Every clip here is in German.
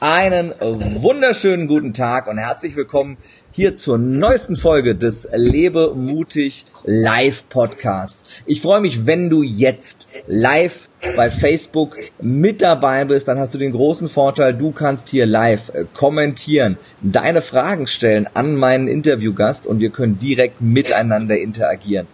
Einen wunderschönen guten Tag und herzlich willkommen hier zur neuesten Folge des Lebe mutig Live Podcasts. Ich freue mich, wenn du jetzt live bei Facebook mit dabei bist, dann hast du den großen Vorteil, du kannst hier live äh, kommentieren, deine Fragen stellen an meinen Interviewgast und wir können direkt miteinander interagieren.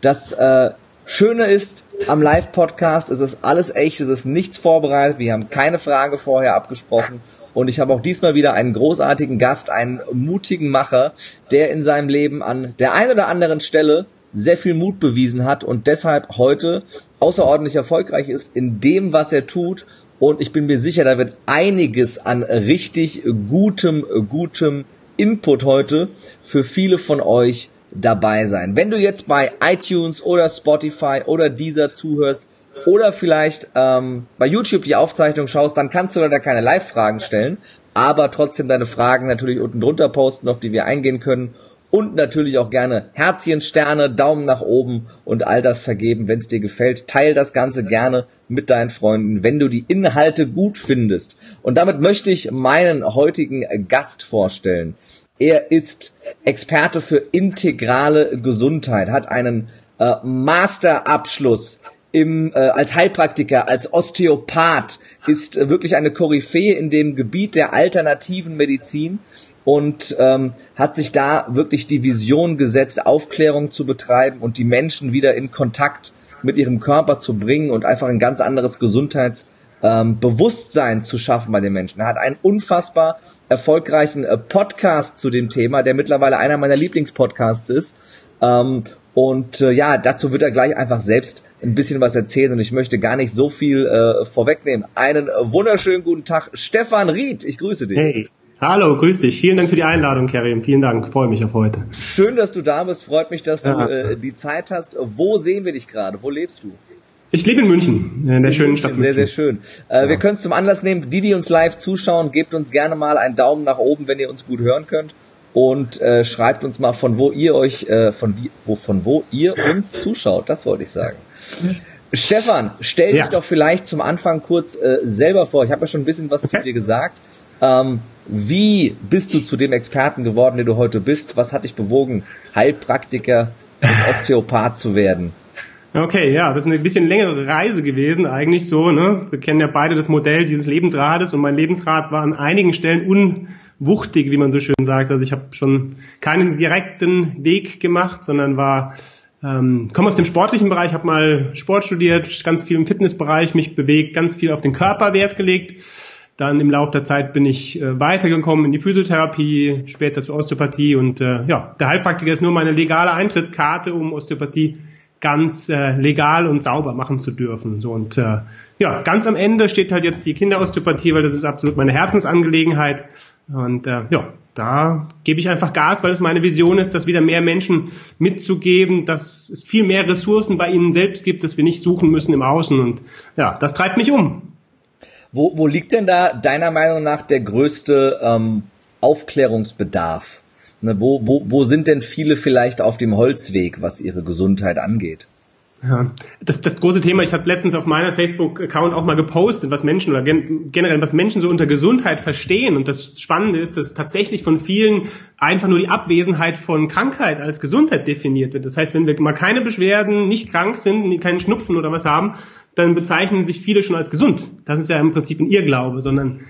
Das äh, Schöne ist, am Live-Podcast ist es alles echt, es ist nichts vorbereitet, wir haben keine Frage vorher abgesprochen. Und ich habe auch diesmal wieder einen großartigen Gast, einen mutigen Macher, der in seinem Leben an der einen oder anderen Stelle sehr viel Mut bewiesen hat und deshalb heute außerordentlich erfolgreich ist in dem, was er tut. Und ich bin mir sicher, da wird einiges an richtig gutem, gutem Input heute für viele von euch dabei sein. Wenn du jetzt bei iTunes oder Spotify oder dieser zuhörst oder vielleicht ähm, bei YouTube die Aufzeichnung schaust, dann kannst du leider keine Live-Fragen stellen, aber trotzdem deine Fragen natürlich unten drunter posten, auf die wir eingehen können und natürlich auch gerne Herzchen, Sterne, Daumen nach oben und all das vergeben, wenn es dir gefällt. Teil das Ganze gerne mit deinen Freunden, wenn du die Inhalte gut findest. Und damit möchte ich meinen heutigen Gast vorstellen. Er ist Experte für integrale Gesundheit, hat einen äh, Masterabschluss im, äh, als Heilpraktiker, als Osteopath, ist äh, wirklich eine Koryphäe in dem Gebiet der alternativen Medizin und ähm, hat sich da wirklich die Vision gesetzt, Aufklärung zu betreiben und die Menschen wieder in Kontakt mit ihrem Körper zu bringen und einfach ein ganz anderes Gesundheits ähm, zu schaffen bei den Menschen. Er hat einen unfassbar erfolgreichen äh, Podcast zu dem Thema, der mittlerweile einer meiner Lieblingspodcasts ist. Ähm, und äh, ja, dazu wird er gleich einfach selbst ein bisschen was erzählen und ich möchte gar nicht so viel äh, vorwegnehmen. Einen wunderschönen guten Tag, Stefan Ried, ich grüße dich. Hey. Hallo, grüß dich. Vielen Dank für die Einladung, Karim. Vielen Dank. Freue mich auf heute. Schön, dass du da bist. Freut mich, dass ja. du äh, die Zeit hast. Wo sehen wir dich gerade? Wo lebst du? Ich lebe in München, in der in schönen München, Stadt München. Sehr, sehr schön. Äh, ja. Wir können es zum Anlass nehmen, die, die uns live zuschauen, gebt uns gerne mal einen Daumen nach oben, wenn ihr uns gut hören könnt. Und äh, schreibt uns mal, von wo ihr euch, äh, von, wie, wo, von wo ihr uns zuschaut. Das wollte ich sagen. Stefan, stell dich ja. doch vielleicht zum Anfang kurz äh, selber vor. Ich habe ja schon ein bisschen was okay. zu dir gesagt. Ähm, wie bist du zu dem Experten geworden, der du heute bist? Was hat dich bewogen, Heilpraktiker und Osteopath zu werden? Okay, ja, das ist eine bisschen längere Reise gewesen eigentlich so. Ne? Wir kennen ja beide das Modell dieses Lebensrades und mein Lebensrad war an einigen Stellen unwuchtig, wie man so schön sagt. Also ich habe schon keinen direkten Weg gemacht, sondern war ähm, komme aus dem sportlichen Bereich, habe mal Sport studiert, ganz viel im Fitnessbereich mich bewegt, ganz viel auf den Körper Wert gelegt. Dann im Laufe der Zeit bin ich äh, weitergekommen in die Physiotherapie, später zur Osteopathie und äh, ja, der Heilpraktiker ist nur meine legale Eintrittskarte, um Osteopathie ganz äh, legal und sauber machen zu dürfen. So und äh, ja, ganz am Ende steht halt jetzt die Kinderosteopathie, weil das ist absolut meine Herzensangelegenheit. Und äh, ja, da gebe ich einfach Gas, weil es meine Vision ist, dass wieder mehr Menschen mitzugeben, dass es viel mehr Ressourcen bei ihnen selbst gibt, dass wir nicht suchen müssen im Außen. Und ja, das treibt mich um. Wo, wo liegt denn da deiner Meinung nach der größte ähm, Aufklärungsbedarf? Ne, wo, wo, wo sind denn viele vielleicht auf dem Holzweg, was ihre Gesundheit angeht? Ja, das, das große Thema, ich habe letztens auf meiner Facebook-Account auch mal gepostet, was Menschen oder gen generell, was Menschen so unter Gesundheit verstehen. Und das Spannende ist, dass tatsächlich von vielen einfach nur die Abwesenheit von Krankheit als Gesundheit definiert wird. Das heißt, wenn wir mal keine Beschwerden, nicht krank sind, keinen Schnupfen oder was haben, dann bezeichnen sich viele schon als gesund. Das ist ja im Prinzip ein Irrglaube, sondern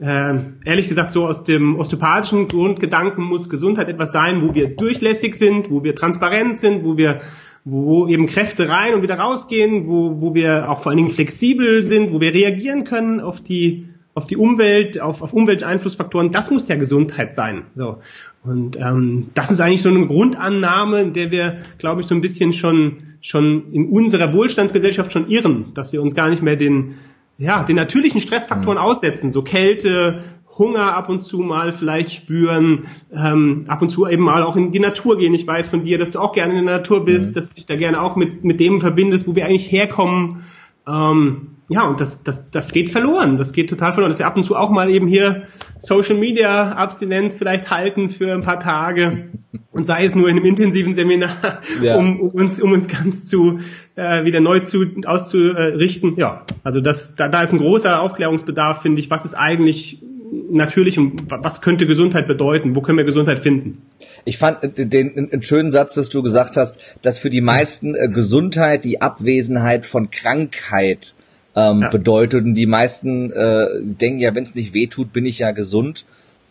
äh, ehrlich gesagt so aus dem osteopathischen Grundgedanken muss Gesundheit etwas sein, wo wir durchlässig sind, wo wir transparent sind, wo wir wo eben Kräfte rein und wieder rausgehen, wo, wo wir auch vor allen Dingen flexibel sind, wo wir reagieren können auf die auf die Umwelt, auf, auf Umwelteinflussfaktoren, das muss ja Gesundheit sein. So. Und ähm, das ist eigentlich so eine Grundannahme, in der wir, glaube ich, so ein bisschen schon, schon in unserer Wohlstandsgesellschaft schon irren, dass wir uns gar nicht mehr den, ja, den natürlichen Stressfaktoren mhm. aussetzen, so Kälte, Hunger ab und zu mal vielleicht spüren, ähm, ab und zu eben mal auch in die Natur gehen. Ich weiß von dir, dass du auch gerne in der Natur bist, mhm. dass du dich da gerne auch mit, mit dem verbindest, wo wir eigentlich herkommen. Ähm, ja, und das, das, das geht verloren. Das geht total verloren. Dass wir ab und zu auch mal eben hier Social Media Abstinenz vielleicht halten für ein paar Tage und sei es nur in einem intensiven Seminar, ja. um, um, uns, um uns ganz zu äh, wieder neu zu auszurichten. Ja, also das, da, da ist ein großer Aufklärungsbedarf, finde ich. Was ist eigentlich natürlich und was könnte Gesundheit bedeuten? Wo können wir Gesundheit finden? Ich fand äh, den einen schönen Satz, dass du gesagt hast, dass für die meisten äh, Gesundheit die Abwesenheit von Krankheit ähm, ja. bedeutet und die meisten äh, denken ja, wenn es nicht wehtut, bin ich ja gesund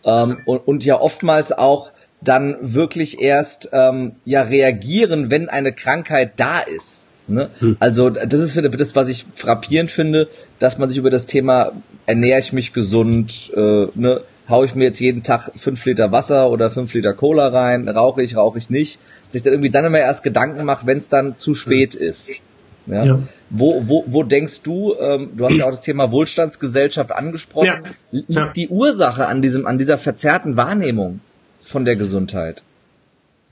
ähm, und, und ja oftmals auch dann wirklich erst ähm, ja reagieren, wenn eine Krankheit da ist. Ne? Hm. Also das ist das, was ich frappierend finde, dass man sich über das Thema ernähre ich mich gesund, äh, ne, hau ich mir jetzt jeden Tag fünf Liter Wasser oder fünf Liter Cola rein, rauche ich, rauche ich nicht, sich dann irgendwie dann immer erst Gedanken macht, wenn es dann zu spät ist. Ja? ja? Wo, wo, wo denkst du, ähm, du hast ja auch das Thema Wohlstandsgesellschaft angesprochen, ja. liegt ja. die Ursache an diesem, an dieser verzerrten Wahrnehmung von der Gesundheit?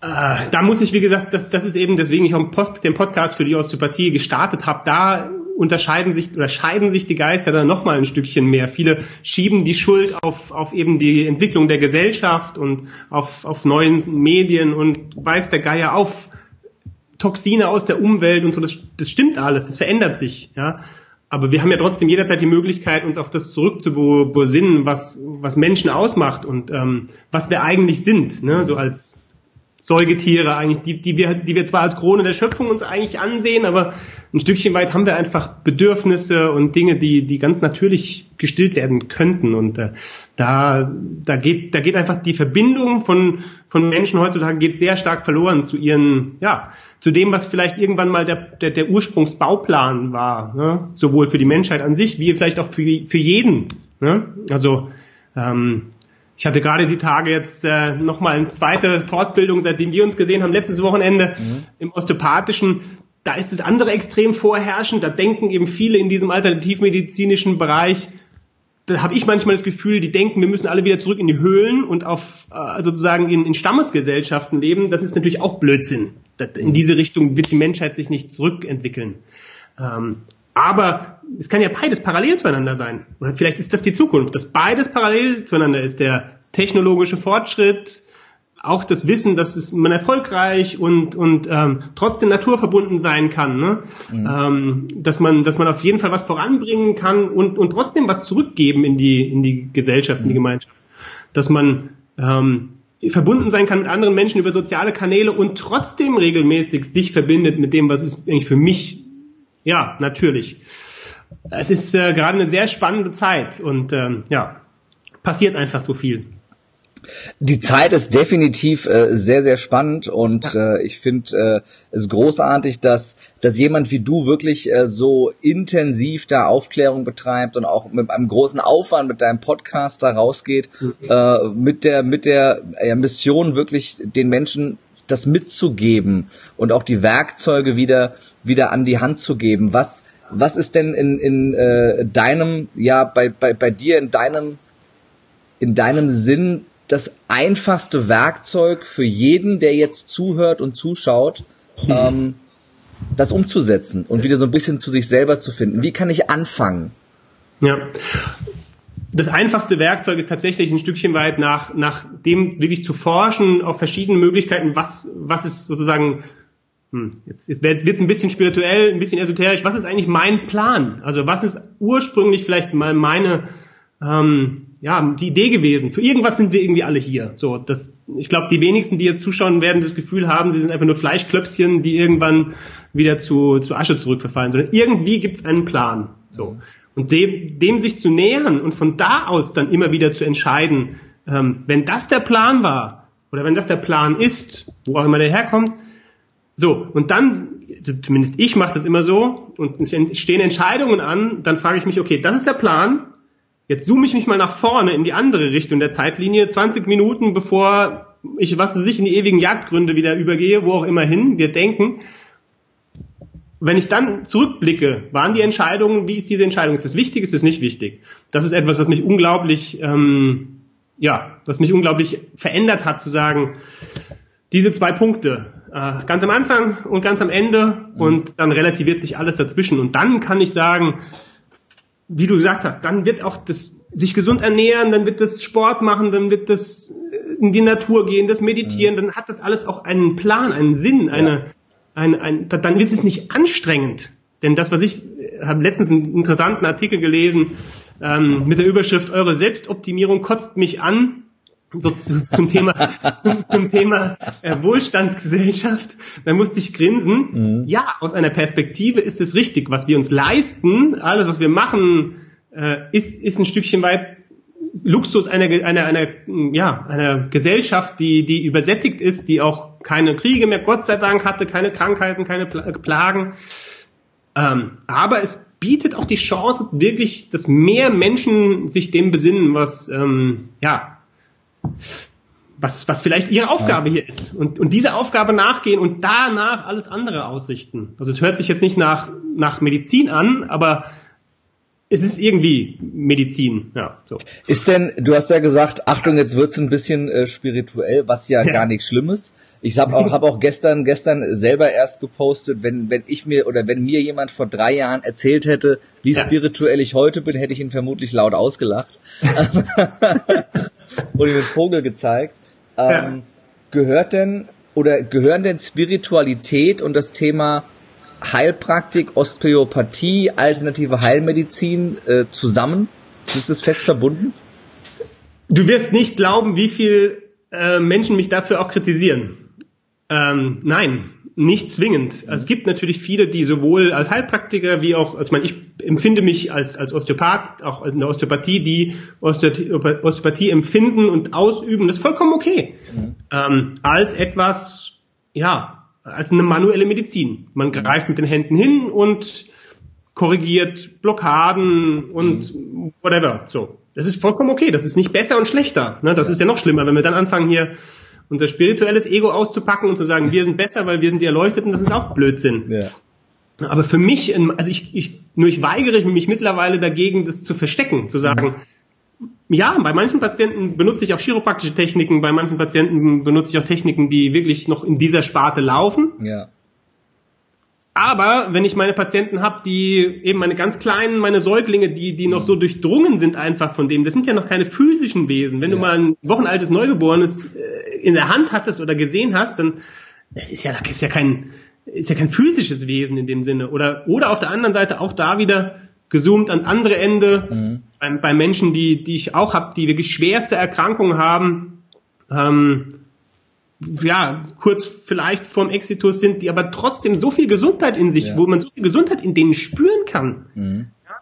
Äh, da muss ich, wie gesagt, das, das ist eben, deswegen ich auch Post, den Podcast für die Osteopathie gestartet habe, da unterscheiden sich oder scheiden sich die Geister dann nochmal ein Stückchen mehr. Viele schieben die Schuld auf, auf eben die Entwicklung der Gesellschaft und auf, auf neuen Medien und weiß der Geier auf Toxine aus der Umwelt und so. Das, das stimmt alles, das verändert sich, ja. Aber wir haben ja trotzdem jederzeit die Möglichkeit, uns auf das zurückzubesinnen, was, was Menschen ausmacht und ähm, was wir eigentlich sind, ne? so als Säugetiere eigentlich, die, die wir, die wir zwar als Krone der Schöpfung uns eigentlich ansehen, aber ein Stückchen weit haben wir einfach Bedürfnisse und Dinge, die, die ganz natürlich gestillt werden könnten. Und äh, da, da geht, da geht einfach die Verbindung von, von Menschen heutzutage geht sehr stark verloren zu ihren, ja, zu dem, was vielleicht irgendwann mal der, der, der Ursprungsbauplan war, ne? sowohl für die Menschheit an sich, wie vielleicht auch für, für jeden. Ne? Also ähm, ich hatte gerade die Tage jetzt äh, nochmal eine zweite Fortbildung, seitdem wir uns gesehen haben, letztes Wochenende mhm. im Osteopathischen. Da ist das andere extrem vorherrschend. Da denken eben viele in diesem alternativmedizinischen Bereich, da habe ich manchmal das Gefühl, die denken, wir müssen alle wieder zurück in die Höhlen und auf äh, sozusagen in, in Stammesgesellschaften leben. Das ist natürlich auch Blödsinn. Das, in diese Richtung wird die Menschheit sich nicht zurückentwickeln. Ähm, aber es kann ja beides parallel zueinander sein. Oder vielleicht ist das die Zukunft, dass beides parallel zueinander ist. Der technologische Fortschritt, auch das Wissen, dass es man erfolgreich und und ähm, trotzdem naturverbunden sein kann, ne? Mhm. Ähm, dass man dass man auf jeden Fall was voranbringen kann und und trotzdem was zurückgeben in die in die Gesellschaft, in die mhm. Gemeinschaft, dass man ähm, verbunden sein kann mit anderen Menschen über soziale Kanäle und trotzdem regelmäßig sich verbindet mit dem, was ist eigentlich für mich ja, natürlich. Es ist äh, gerade eine sehr spannende Zeit und ähm, ja, passiert einfach so viel. Die Zeit ist definitiv äh, sehr, sehr spannend und äh, ich finde äh, es großartig, dass, dass jemand wie du wirklich äh, so intensiv da Aufklärung betreibt und auch mit einem großen Aufwand mit deinem Podcast da rausgeht, mhm. äh, mit der, mit der äh, Mission wirklich den Menschen das mitzugeben und auch die Werkzeuge wieder wieder an die Hand zu geben. Was was ist denn in in äh, deinem ja bei bei bei dir in deinem in deinem Sinn das einfachste Werkzeug für jeden, der jetzt zuhört und zuschaut, hm. ähm, das umzusetzen und wieder so ein bisschen zu sich selber zu finden. Wie kann ich anfangen? Ja, das einfachste Werkzeug ist tatsächlich ein Stückchen weit nach, nach dem wirklich zu forschen auf verschiedene Möglichkeiten, was, was ist sozusagen, hm, jetzt, jetzt wird es ein bisschen spirituell, ein bisschen esoterisch, was ist eigentlich mein Plan? Also was ist ursprünglich vielleicht mal meine, ähm, ja, die Idee gewesen. Für irgendwas sind wir irgendwie alle hier. So, das, ich glaube, die wenigsten, die jetzt zuschauen, werden das Gefühl haben, sie sind einfach nur Fleischklöpschen, die irgendwann wieder zu, zu Asche zurückverfallen, sondern irgendwie gibt es einen Plan. So und dem, dem sich zu nähern und von da aus dann immer wieder zu entscheiden, ähm, wenn das der Plan war oder wenn das der Plan ist, wo auch immer der herkommt, so und dann zumindest ich mache das immer so und es stehen Entscheidungen an, dann frage ich mich, okay, das ist der Plan. Jetzt zoome ich mich mal nach vorne in die andere Richtung der Zeitlinie, 20 Minuten bevor ich, was weiß ich, in die ewigen Jagdgründe wieder übergehe, wo auch immer hin wir denken wenn ich dann zurückblicke, waren die Entscheidungen, wie ist diese Entscheidung? Ist es wichtig, ist es nicht wichtig? Das ist etwas, was mich unglaublich, ähm, ja, was mich unglaublich verändert hat, zu sagen, diese zwei Punkte, äh, ganz am Anfang und ganz am Ende mhm. und dann relativiert sich alles dazwischen. Und dann kann ich sagen, wie du gesagt hast, dann wird auch das sich gesund ernähren, dann wird das Sport machen, dann wird das in die Natur gehen, das Meditieren, mhm. dann hat das alles auch einen Plan, einen Sinn, eine, ja ein, ein, dann ist es nicht anstrengend. Denn das, was ich habe letztens einen interessanten Artikel gelesen ähm, mit der Überschrift Eure Selbstoptimierung kotzt mich an, so zu, zum Thema zum, zum Thema äh, Wohlstandsgesellschaft, da musste ich grinsen. Mhm. Ja, aus einer Perspektive ist es richtig, was wir uns leisten, alles was wir machen, äh, ist ist ein Stückchen weit Luxus einer einer einer ja einer Gesellschaft, die die übersättigt ist, die auch keine Kriege mehr, Gott sei Dank hatte, keine Krankheiten, keine Plagen. Ähm, aber es bietet auch die Chance, wirklich, dass mehr Menschen sich dem besinnen, was ähm, ja was, was vielleicht ihre Aufgabe ja. hier ist und, und diese Aufgabe nachgehen und danach alles andere ausrichten. Also es hört sich jetzt nicht nach, nach Medizin an, aber es ist irgendwie Medizin, ja. So. Ist denn, du hast ja gesagt, Achtung, jetzt wird's ein bisschen äh, spirituell, was ja, ja, gar nichts Schlimmes. Ich habe auch, hab auch gestern, gestern selber erst gepostet, wenn, wenn ich mir oder wenn mir jemand vor drei Jahren erzählt hätte, wie ja. spirituell ich heute bin, hätte ich ihn vermutlich laut ausgelacht. und ihm den Vogel gezeigt. Ähm. Gehört denn oder gehören denn Spiritualität und das Thema Heilpraktik, Osteopathie, alternative Heilmedizin äh, zusammen? Ist das fest verbunden? Du wirst nicht glauben, wie viel äh, Menschen mich dafür auch kritisieren. Ähm, nein, nicht zwingend. Also es gibt natürlich viele, die sowohl als Heilpraktiker wie auch, also ich, meine, ich empfinde mich als, als Osteopath, auch in der Osteopathie, die Osteopathie empfinden und ausüben, das ist vollkommen okay. Mhm. Ähm, als etwas, ja, als eine manuelle Medizin. Man greift mit den Händen hin und korrigiert Blockaden und mhm. whatever. So. Das ist vollkommen okay. Das ist nicht besser und schlechter. Ne? Das ist ja noch schlimmer, wenn wir dann anfangen hier unser spirituelles Ego auszupacken und zu sagen, wir sind besser, weil wir sind die Erleuchteten, das ist auch Blödsinn. Ja. Aber für mich, also ich, ich, nur ich weigere mich mittlerweile dagegen, das zu verstecken, zu sagen, ja, bei manchen Patienten benutze ich auch chiropraktische Techniken, bei manchen Patienten benutze ich auch Techniken, die wirklich noch in dieser Sparte laufen. Ja. Aber wenn ich meine Patienten habe, die eben meine ganz kleinen, meine Säuglinge, die, die noch so durchdrungen sind einfach von dem, das sind ja noch keine physischen Wesen. Wenn ja. du mal ein wochenaltes Neugeborenes äh, in der Hand hattest oder gesehen hast, dann das ist ja, das ist ja kein, ist ja kein physisches Wesen in dem Sinne. Oder, oder auf der anderen Seite auch da wieder gezoomt ans andere Ende, mhm. bei, bei Menschen, die, die ich auch habe, die wirklich schwerste Erkrankungen haben, ähm, ja, kurz vielleicht vorm Exitus sind, die aber trotzdem so viel Gesundheit in sich, ja. wo man so viel Gesundheit in denen spüren kann. Mhm. Ja,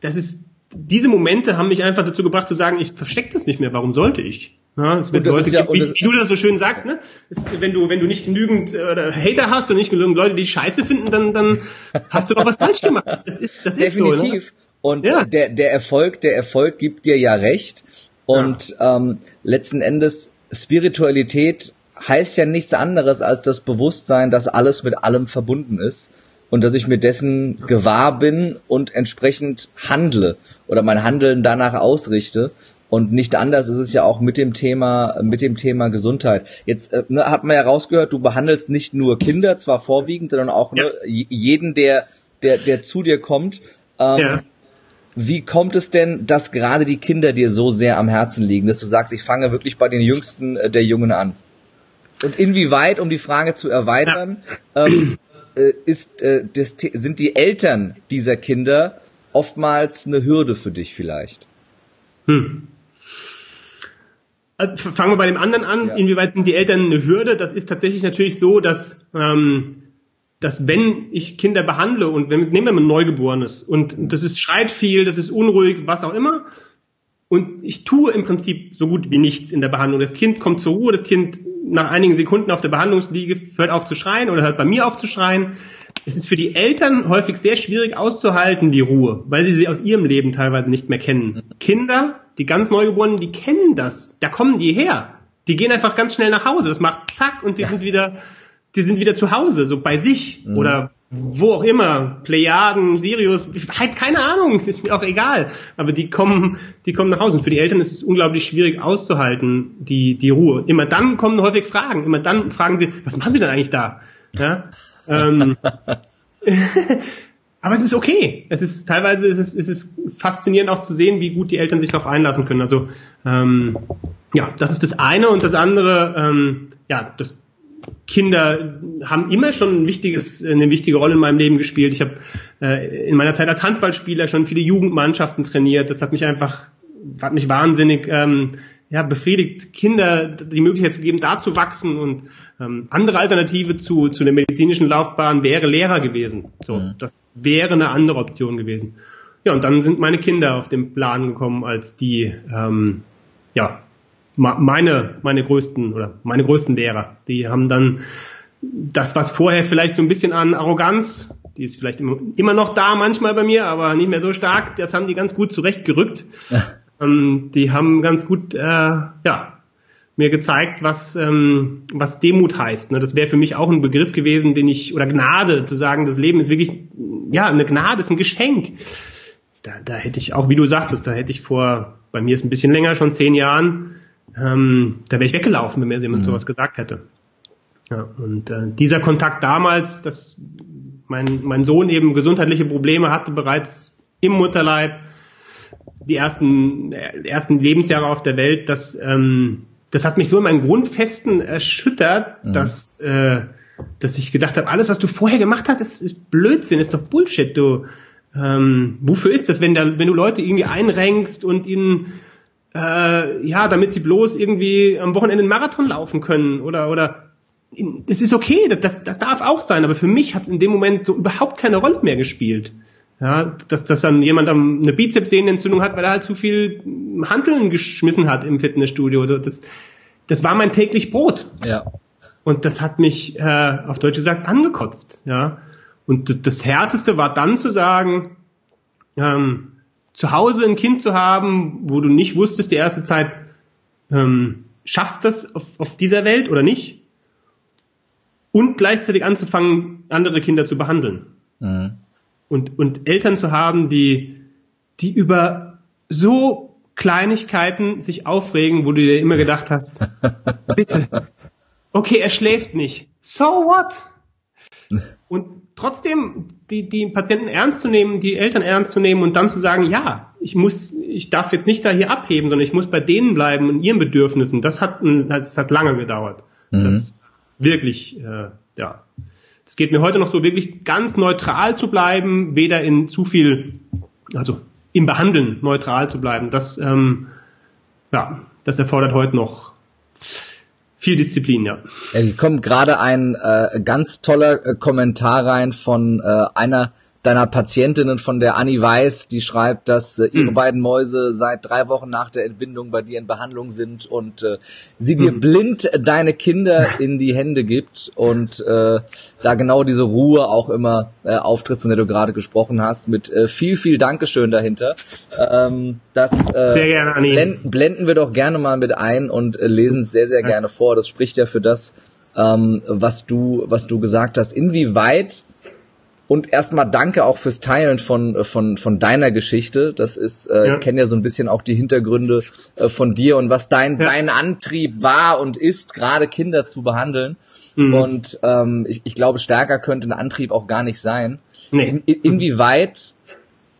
das ist, diese Momente haben mich einfach dazu gebracht zu sagen, ich verstecke das nicht mehr, warum sollte ich? Ja, es wird Leute, ja, wie, wie, du das so schön sagst, ne? Ist, wenn du wenn du nicht genügend äh, Hater hast und nicht genügend Leute, die Scheiße finden, dann dann hast du doch was falsch gemacht. Das ist das ist Definitiv. so. Ne? Und ja. der der Erfolg der Erfolg gibt dir ja recht und. Ähm, letzten Endes Spiritualität heißt ja nichts anderes als das Bewusstsein, dass alles mit allem verbunden ist und dass ich mir dessen gewahr bin und entsprechend handle oder mein Handeln danach ausrichte. Und nicht anders ist es ja auch mit dem Thema, mit dem Thema Gesundheit. Jetzt äh, ne, hat man ja rausgehört, du behandelst nicht nur Kinder, zwar vorwiegend, sondern auch ne, ja. jeden, der, der, der zu dir kommt. Ähm, ja. Wie kommt es denn, dass gerade die Kinder dir so sehr am Herzen liegen, dass du sagst, ich fange wirklich bei den Jüngsten äh, der Jungen an? Und inwieweit, um die Frage zu erweitern, ja. ähm, äh, ist, äh, das, sind die Eltern dieser Kinder oftmals eine Hürde für dich vielleicht? Hm. Äh, fangen wir bei dem anderen an. Ja. Inwieweit sind die Eltern eine Hürde? Das ist tatsächlich natürlich so, dass, ähm, dass wenn ich Kinder behandle und wenn, nehmen wir mal ein Neugeborenes und das ist schreit viel, das ist unruhig, was auch immer, und ich tue im Prinzip so gut wie nichts in der Behandlung. Das Kind kommt zur Ruhe, das Kind nach einigen Sekunden auf der Behandlungsliege hört auf zu schreien oder hört bei mir auf zu schreien. Es ist für die Eltern häufig sehr schwierig auszuhalten, die Ruhe, weil sie sie aus ihrem Leben teilweise nicht mehr kennen. Kinder, die ganz Neugeborenen, die kennen das. Da kommen die her. Die gehen einfach ganz schnell nach Hause. Das macht zack und die ja. sind wieder, die sind wieder zu Hause, so bei sich mhm. oder wo auch immer, Plejaden, Sirius, halt keine Ahnung, ist mir auch egal. Aber die kommen, die kommen nach Hause. Und für die Eltern ist es unglaublich schwierig auszuhalten, die, die Ruhe. Immer dann kommen häufig Fragen. Immer dann fragen sie, was machen sie denn eigentlich da? Ja? Ähm, aber es ist okay. Es ist teilweise ist es, ist es faszinierend auch zu sehen, wie gut die Eltern sich darauf einlassen können. Also ähm, ja, das ist das eine und das andere, ähm, ja, das Kinder haben immer schon ein wichtiges, eine wichtige Rolle in meinem Leben gespielt. Ich habe äh, in meiner Zeit als Handballspieler schon viele Jugendmannschaften trainiert. Das hat mich einfach, hat mich wahnsinnig ähm, ja, befriedigt, Kinder die Möglichkeit zu geben, da zu wachsen und ähm, andere Alternative zu, zu der medizinischen Laufbahn wäre Lehrer gewesen. So, mhm. das wäre eine andere Option gewesen. Ja, und dann sind meine Kinder auf den Plan gekommen als die, ähm, ja, meine, meine größten oder meine größten Lehrer. Die haben dann das, was vorher vielleicht so ein bisschen an Arroganz, die ist vielleicht immer noch da manchmal bei mir, aber nicht mehr so stark, das haben die ganz gut zurechtgerückt. ähm, die haben ganz gut, äh, ja, mir gezeigt, was, ähm, was Demut heißt. Ne? Das wäre für mich auch ein Begriff gewesen, den ich, oder Gnade, zu sagen, das Leben ist wirklich, ja, eine Gnade, ist ein Geschenk. Da, da hätte ich auch, wie du sagtest, da hätte ich vor, bei mir ist ein bisschen länger, schon zehn Jahren, ähm, da wäre ich weggelaufen, wenn mir jemand mhm. sowas gesagt hätte. Ja, und äh, dieser Kontakt damals, dass mein, mein Sohn eben gesundheitliche Probleme hatte, bereits im Mutterleib, die ersten, äh, ersten Lebensjahre auf der Welt, das, ähm, das hat mich so in meinen Grundfesten erschüttert, mhm. dass, äh, dass ich gedacht habe, alles, was du vorher gemacht hast, ist, ist Blödsinn, ist doch Bullshit. Du, ähm, wofür ist das, wenn, da, wenn du Leute irgendwie einrenkst und ihnen äh, ja, damit sie bloß irgendwie am Wochenende einen Marathon laufen können oder oder es ist okay, das, das darf auch sein, aber für mich hat es in dem Moment so überhaupt keine Rolle mehr gespielt. Ja, dass, dass dann jemand eine Bizepssehnenentzündung hat, weil er halt zu viel Hanteln geschmissen hat im Fitnessstudio. Das, das war mein täglich Brot. Ja. Und das hat mich, äh, auf Deutsch gesagt, angekotzt. Ja. Und das, das Härteste war dann zu sagen, ähm, zu Hause ein Kind zu haben, wo du nicht wusstest die erste Zeit, ähm, schaffst das auf, auf dieser Welt oder nicht? Und gleichzeitig anzufangen, andere Kinder zu behandeln. Mhm. Und, und Eltern zu haben, die, die über so Kleinigkeiten sich aufregen, wo du dir immer gedacht hast, bitte, okay, er schläft nicht. So what? Und trotzdem die, die Patienten ernst zu nehmen, die Eltern ernst zu nehmen und dann zu sagen, ja, ich muss, ich darf jetzt nicht da hier abheben, sondern ich muss bei denen bleiben und ihren Bedürfnissen. Das hat, das hat lange gedauert. Mhm. Das wirklich, äh, ja. Es geht mir heute noch so wirklich ganz neutral zu bleiben, weder in zu viel, also im Behandeln neutral zu bleiben. Das, ähm, ja, das erfordert heute noch viel Disziplin, ja. Hier kommt gerade ein äh, ganz toller äh, Kommentar rein von äh, einer deiner Patientinnen von der Annie Weiß, die schreibt, dass äh, ihre mhm. beiden Mäuse seit drei Wochen nach der Entbindung bei dir in Behandlung sind und äh, sie dir mhm. blind deine Kinder in die Hände gibt und äh, da genau diese Ruhe auch immer äh, auftritt, von der du gerade gesprochen hast, mit äh, viel, viel Dankeschön dahinter. Ähm, das äh, gerne, blenden, blenden wir doch gerne mal mit ein und äh, lesen es sehr, sehr gerne vor. Das spricht ja für das, ähm, was du, was du gesagt hast. Inwieweit und erstmal danke auch fürs Teilen von, von, von deiner Geschichte. Das ist, äh, ja. ich kenne ja so ein bisschen auch die Hintergründe äh, von dir und was dein, ja. dein Antrieb war und ist, gerade Kinder zu behandeln. Mhm. Und ähm, ich, ich glaube, stärker könnte ein Antrieb auch gar nicht sein. Nee. In, in, inwieweit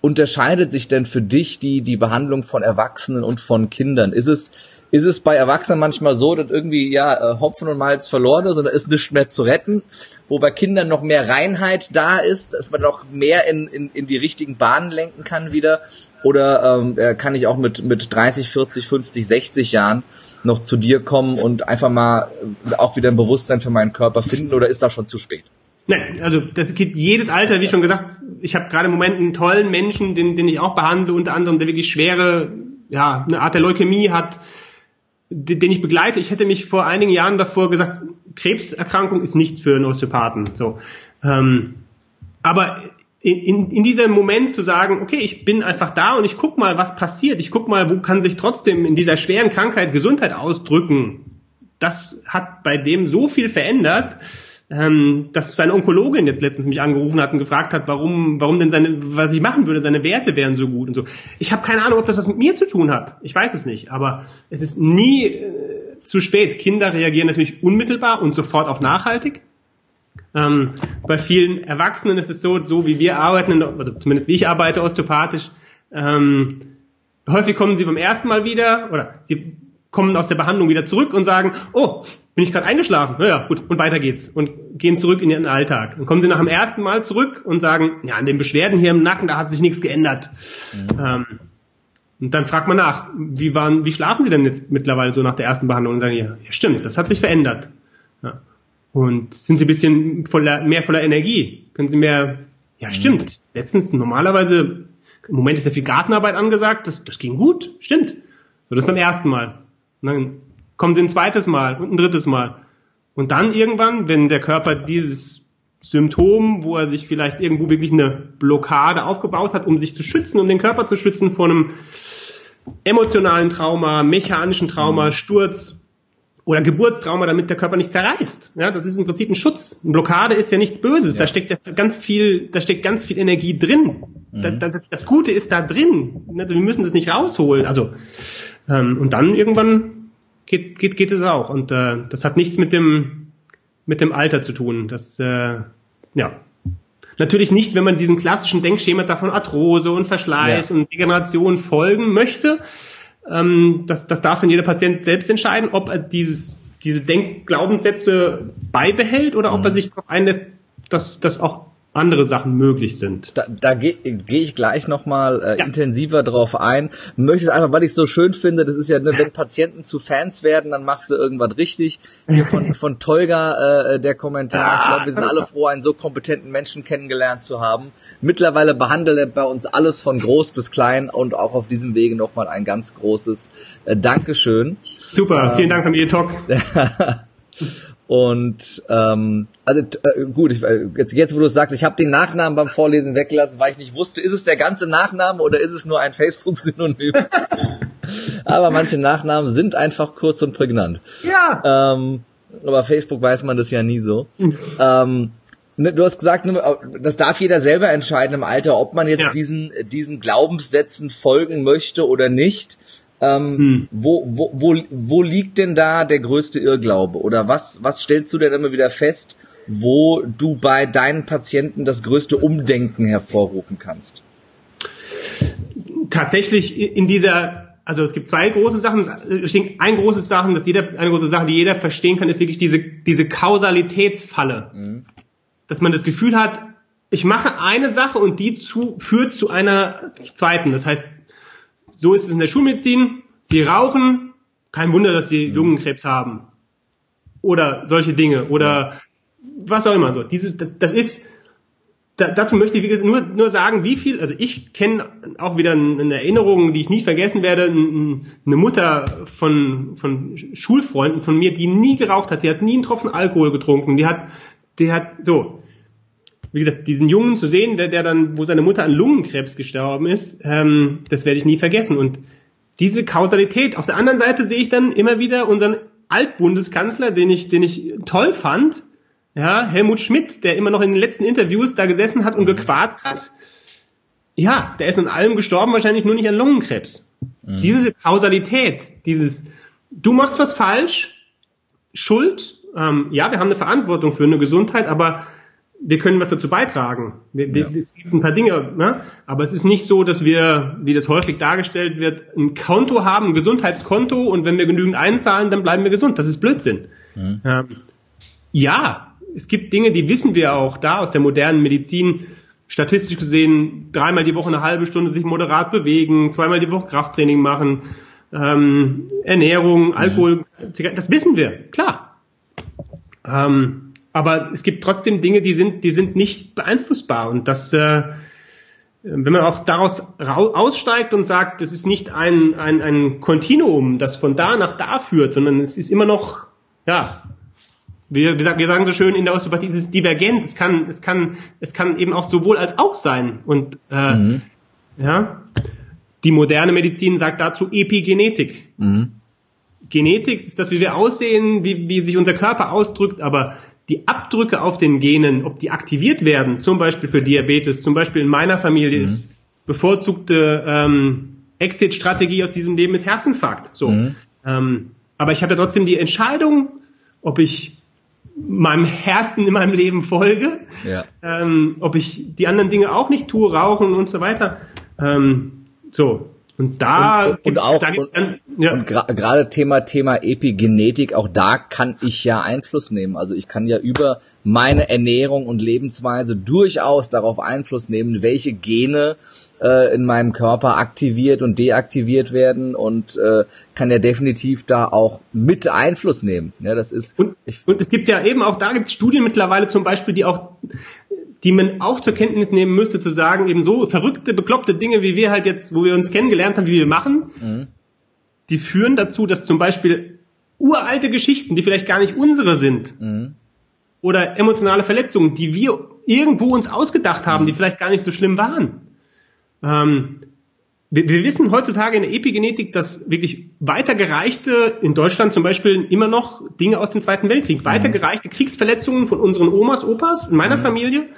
unterscheidet sich denn für dich die, die Behandlung von Erwachsenen und von Kindern? Ist es, ist es bei Erwachsenen manchmal so, dass irgendwie ja äh, Hopfen und Malz verloren ist und da ist nichts mehr zu retten, wo bei Kindern noch mehr Reinheit da ist, dass man noch mehr in, in, in die richtigen Bahnen lenken kann wieder? Oder ähm, äh, kann ich auch mit, mit 30, 40, 50, 60 Jahren noch zu dir kommen und einfach mal äh, auch wieder ein Bewusstsein für meinen Körper finden oder ist das schon zu spät? Nein, also das gibt jedes Alter, wie schon gesagt, ich habe gerade im Moment einen tollen Menschen, den, den ich auch behandle, unter anderem, der wirklich schwere, ja, eine Art der Leukämie hat, den ich begleite. Ich hätte mich vor einigen Jahren davor gesagt, Krebserkrankung ist nichts für einen Osteopathen. So, ähm, aber in, in diesem Moment zu sagen, okay, ich bin einfach da und ich guck mal, was passiert. Ich guck mal, wo kann sich trotzdem in dieser schweren Krankheit Gesundheit ausdrücken. Das hat bei dem so viel verändert, ähm, dass seine Onkologin jetzt letztens mich angerufen hat und gefragt hat, warum, warum denn seine, was ich machen würde, seine Werte wären so gut und so. Ich habe keine Ahnung, ob das was mit mir zu tun hat. Ich weiß es nicht, aber es ist nie äh, zu spät. Kinder reagieren natürlich unmittelbar und sofort auch nachhaltig. Ähm, bei vielen Erwachsenen ist es so, so wie wir arbeiten, also zumindest wie ich arbeite osteopathisch, ähm, häufig kommen sie beim ersten Mal wieder oder sie kommen aus der Behandlung wieder zurück und sagen, oh, bin ich gerade eingeschlafen. Naja, gut, und weiter geht's. Und gehen zurück in ihren Alltag. Dann kommen sie nach dem ersten Mal zurück und sagen, ja, an den Beschwerden hier im Nacken, da hat sich nichts geändert. Mhm. Ähm, und dann fragt man nach, wie waren, wie schlafen sie denn jetzt mittlerweile so nach der ersten Behandlung? Und sagen, ja, ja stimmt, das hat sich verändert. Ja. Und sind sie ein bisschen voller, mehr voller Energie? Können sie mehr, ja, mhm. stimmt. Letztens, normalerweise, im Moment ist ja viel Gartenarbeit angesagt, das, das ging gut, stimmt. So, das beim ersten Mal. Und dann kommen sie ein zweites Mal und ein drittes Mal. Und dann irgendwann, wenn der Körper dieses Symptom, wo er sich vielleicht irgendwo wirklich eine Blockade aufgebaut hat, um sich zu schützen, um den Körper zu schützen vor einem emotionalen Trauma, mechanischen Trauma, mhm. Sturz oder Geburtstrauma, damit der Körper nicht zerreißt. Ja, das ist im Prinzip ein Schutz. Eine Blockade ist ja nichts Böses. Ja. Da steckt ja ganz viel, da steckt ganz viel Energie drin. Mhm. Das, das, Gute ist da drin. Wir müssen das nicht rausholen. Also ähm, und dann irgendwann geht, geht, geht es auch. Und äh, das hat nichts mit dem, mit dem Alter zu tun. Das, äh, ja. Natürlich nicht, wenn man diesen klassischen Denkschema davon Arthrose und Verschleiß ja. und Degeneration folgen möchte. Ähm, das, das darf dann jeder Patient selbst entscheiden, ob er dieses, diese Denkglaubenssätze beibehält oder mhm. ob er sich darauf einlässt, dass das auch andere Sachen möglich sind. Da, da gehe geh ich gleich nochmal äh, ja. intensiver drauf ein. Möchte es einfach, weil ich es so schön finde, das ist ja, ne, wenn Patienten zu Fans werden, dann machst du irgendwas richtig. Hier von, von Tolga äh, der Kommentar, ja. ich glaube, wir sind alle froh, einen so kompetenten Menschen kennengelernt zu haben. Mittlerweile behandelt er bei uns alles von groß bis klein und auch auf diesem Wege nochmal ein ganz großes äh, Dankeschön. Super, ähm, vielen Dank an Talk. Und ähm, also äh, gut, ich, äh, jetzt, jetzt wo du es sagst, ich habe den Nachnamen beim Vorlesen weggelassen, weil ich nicht wusste, ist es der ganze Nachname oder ist es nur ein Facebook-Synonym? aber manche Nachnamen sind einfach kurz und prägnant. Ja. Ähm, aber Facebook weiß man das ja nie so. ähm, ne, du hast gesagt, ne, das darf jeder selber entscheiden im Alter, ob man jetzt ja. diesen, diesen Glaubenssätzen folgen möchte oder nicht. Ähm, hm. wo, wo, wo, wo liegt denn da der größte Irrglaube? Oder was, was stellst du denn immer wieder fest, wo du bei deinen Patienten das größte Umdenken hervorrufen kannst? Tatsächlich in dieser, also es gibt zwei große Sachen. Ein großes Sachen, dass jeder, eine große Sache, die jeder verstehen kann, ist wirklich diese, diese Kausalitätsfalle. Mhm. Dass man das Gefühl hat, ich mache eine Sache und die zu, führt zu einer zweiten. Das heißt, so ist es in der Schulmedizin. Sie rauchen, kein Wunder, dass sie mhm. Lungenkrebs haben. Oder solche Dinge. Oder was auch immer. So, dieses, das, das ist, da, dazu möchte ich nur, nur sagen, wie viel, also ich kenne auch wieder eine Erinnerung, die ich nie vergessen werde, eine Mutter von, von Schulfreunden von mir, die nie geraucht hat, die hat nie einen Tropfen Alkohol getrunken, die hat, die hat, so, wie gesagt, diesen Jungen zu sehen, der, der dann, wo seine Mutter an Lungenkrebs gestorben ist, ähm, das werde ich nie vergessen. Und diese Kausalität. Auf der anderen Seite sehe ich dann immer wieder unseren Altbundeskanzler, den ich, den ich toll fand, ja, Helmut Schmidt, der immer noch in den letzten Interviews da gesessen hat und mhm. gequarzt hat. Ja, der ist in allem gestorben, wahrscheinlich nur nicht an Lungenkrebs. Mhm. Diese Kausalität, dieses, du machst was falsch, Schuld, ähm, ja, wir haben eine Verantwortung für eine Gesundheit, aber wir können was dazu beitragen. Wir, ja. Es gibt ein paar Dinge, ne? aber es ist nicht so, dass wir, wie das häufig dargestellt wird, ein Konto haben, ein Gesundheitskonto und wenn wir genügend einzahlen, dann bleiben wir gesund. Das ist Blödsinn. Mhm. Ähm, ja, es gibt Dinge, die wissen wir auch da aus der modernen Medizin, statistisch gesehen, dreimal die Woche eine halbe Stunde sich moderat bewegen, zweimal die Woche Krafttraining machen, ähm, Ernährung, mhm. Alkohol, mhm. das wissen wir, klar. Ähm, aber es gibt trotzdem Dinge, die sind, die sind nicht beeinflussbar. Und das, äh, wenn man auch daraus aussteigt und sagt, das ist nicht ein, ein, ein Kontinuum, das von da nach da führt, sondern es ist immer noch, ja, wir, wir, sagen, wir sagen so schön in der Osteopathie, es ist divergent, es kann, es kann, es kann eben auch sowohl als auch sein. Und äh, mhm. ja, die moderne Medizin sagt dazu Epigenetik. Mhm. Genetik ist das, wie wir aussehen, wie, wie sich unser Körper ausdrückt, aber die Abdrücke auf den Genen, ob die aktiviert werden, zum Beispiel für Diabetes, zum Beispiel in meiner Familie mhm. ist bevorzugte ähm, Exit-Strategie aus diesem Leben ist Herzinfarkt. So. Mhm. Ähm, aber ich habe ja trotzdem die Entscheidung, ob ich meinem Herzen in meinem Leben folge, ja. ähm, ob ich die anderen Dinge auch nicht tue, rauchen und so weiter. Ähm, so. Und da und, und auch da und, dann, ja. und gerade Thema Thema Epigenetik, auch da kann ich ja Einfluss nehmen. Also ich kann ja über meine Ernährung und Lebensweise durchaus darauf Einfluss nehmen, welche Gene äh, in meinem Körper aktiviert und deaktiviert werden und äh, kann ja definitiv da auch mit Einfluss nehmen. Ja, das ist. Und, und es gibt ja eben auch da gibt es Studien mittlerweile zum Beispiel, die auch die man auch zur Kenntnis nehmen müsste, zu sagen, eben so verrückte, bekloppte Dinge, wie wir halt jetzt, wo wir uns kennengelernt haben, wie wir machen, mhm. die führen dazu, dass zum Beispiel uralte Geschichten, die vielleicht gar nicht unsere sind, mhm. oder emotionale Verletzungen, die wir irgendwo uns ausgedacht haben, mhm. die vielleicht gar nicht so schlimm waren. Ähm, wir, wir wissen heutzutage in der Epigenetik, dass wirklich weitergereichte, in Deutschland zum Beispiel immer noch Dinge aus dem Zweiten Weltkrieg, mhm. weitergereichte Kriegsverletzungen von unseren Omas, Opas in meiner mhm. Familie,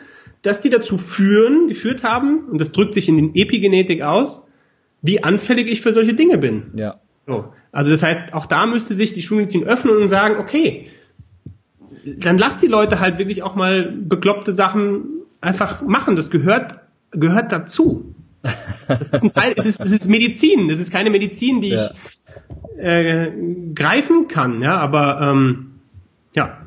dass die dazu führen, geführt haben, und das drückt sich in den Epigenetik aus, wie anfällig ich für solche Dinge bin. Ja. So. Also das heißt, auch da müsste sich die Schulmedizin öffnen und sagen, okay, dann lass die Leute halt wirklich auch mal bekloppte Sachen einfach machen. Das gehört, gehört dazu. Das ist ein Teil, es ist, es ist Medizin. Das ist keine Medizin, die ja. ich äh, greifen kann, ja, aber ähm, ja,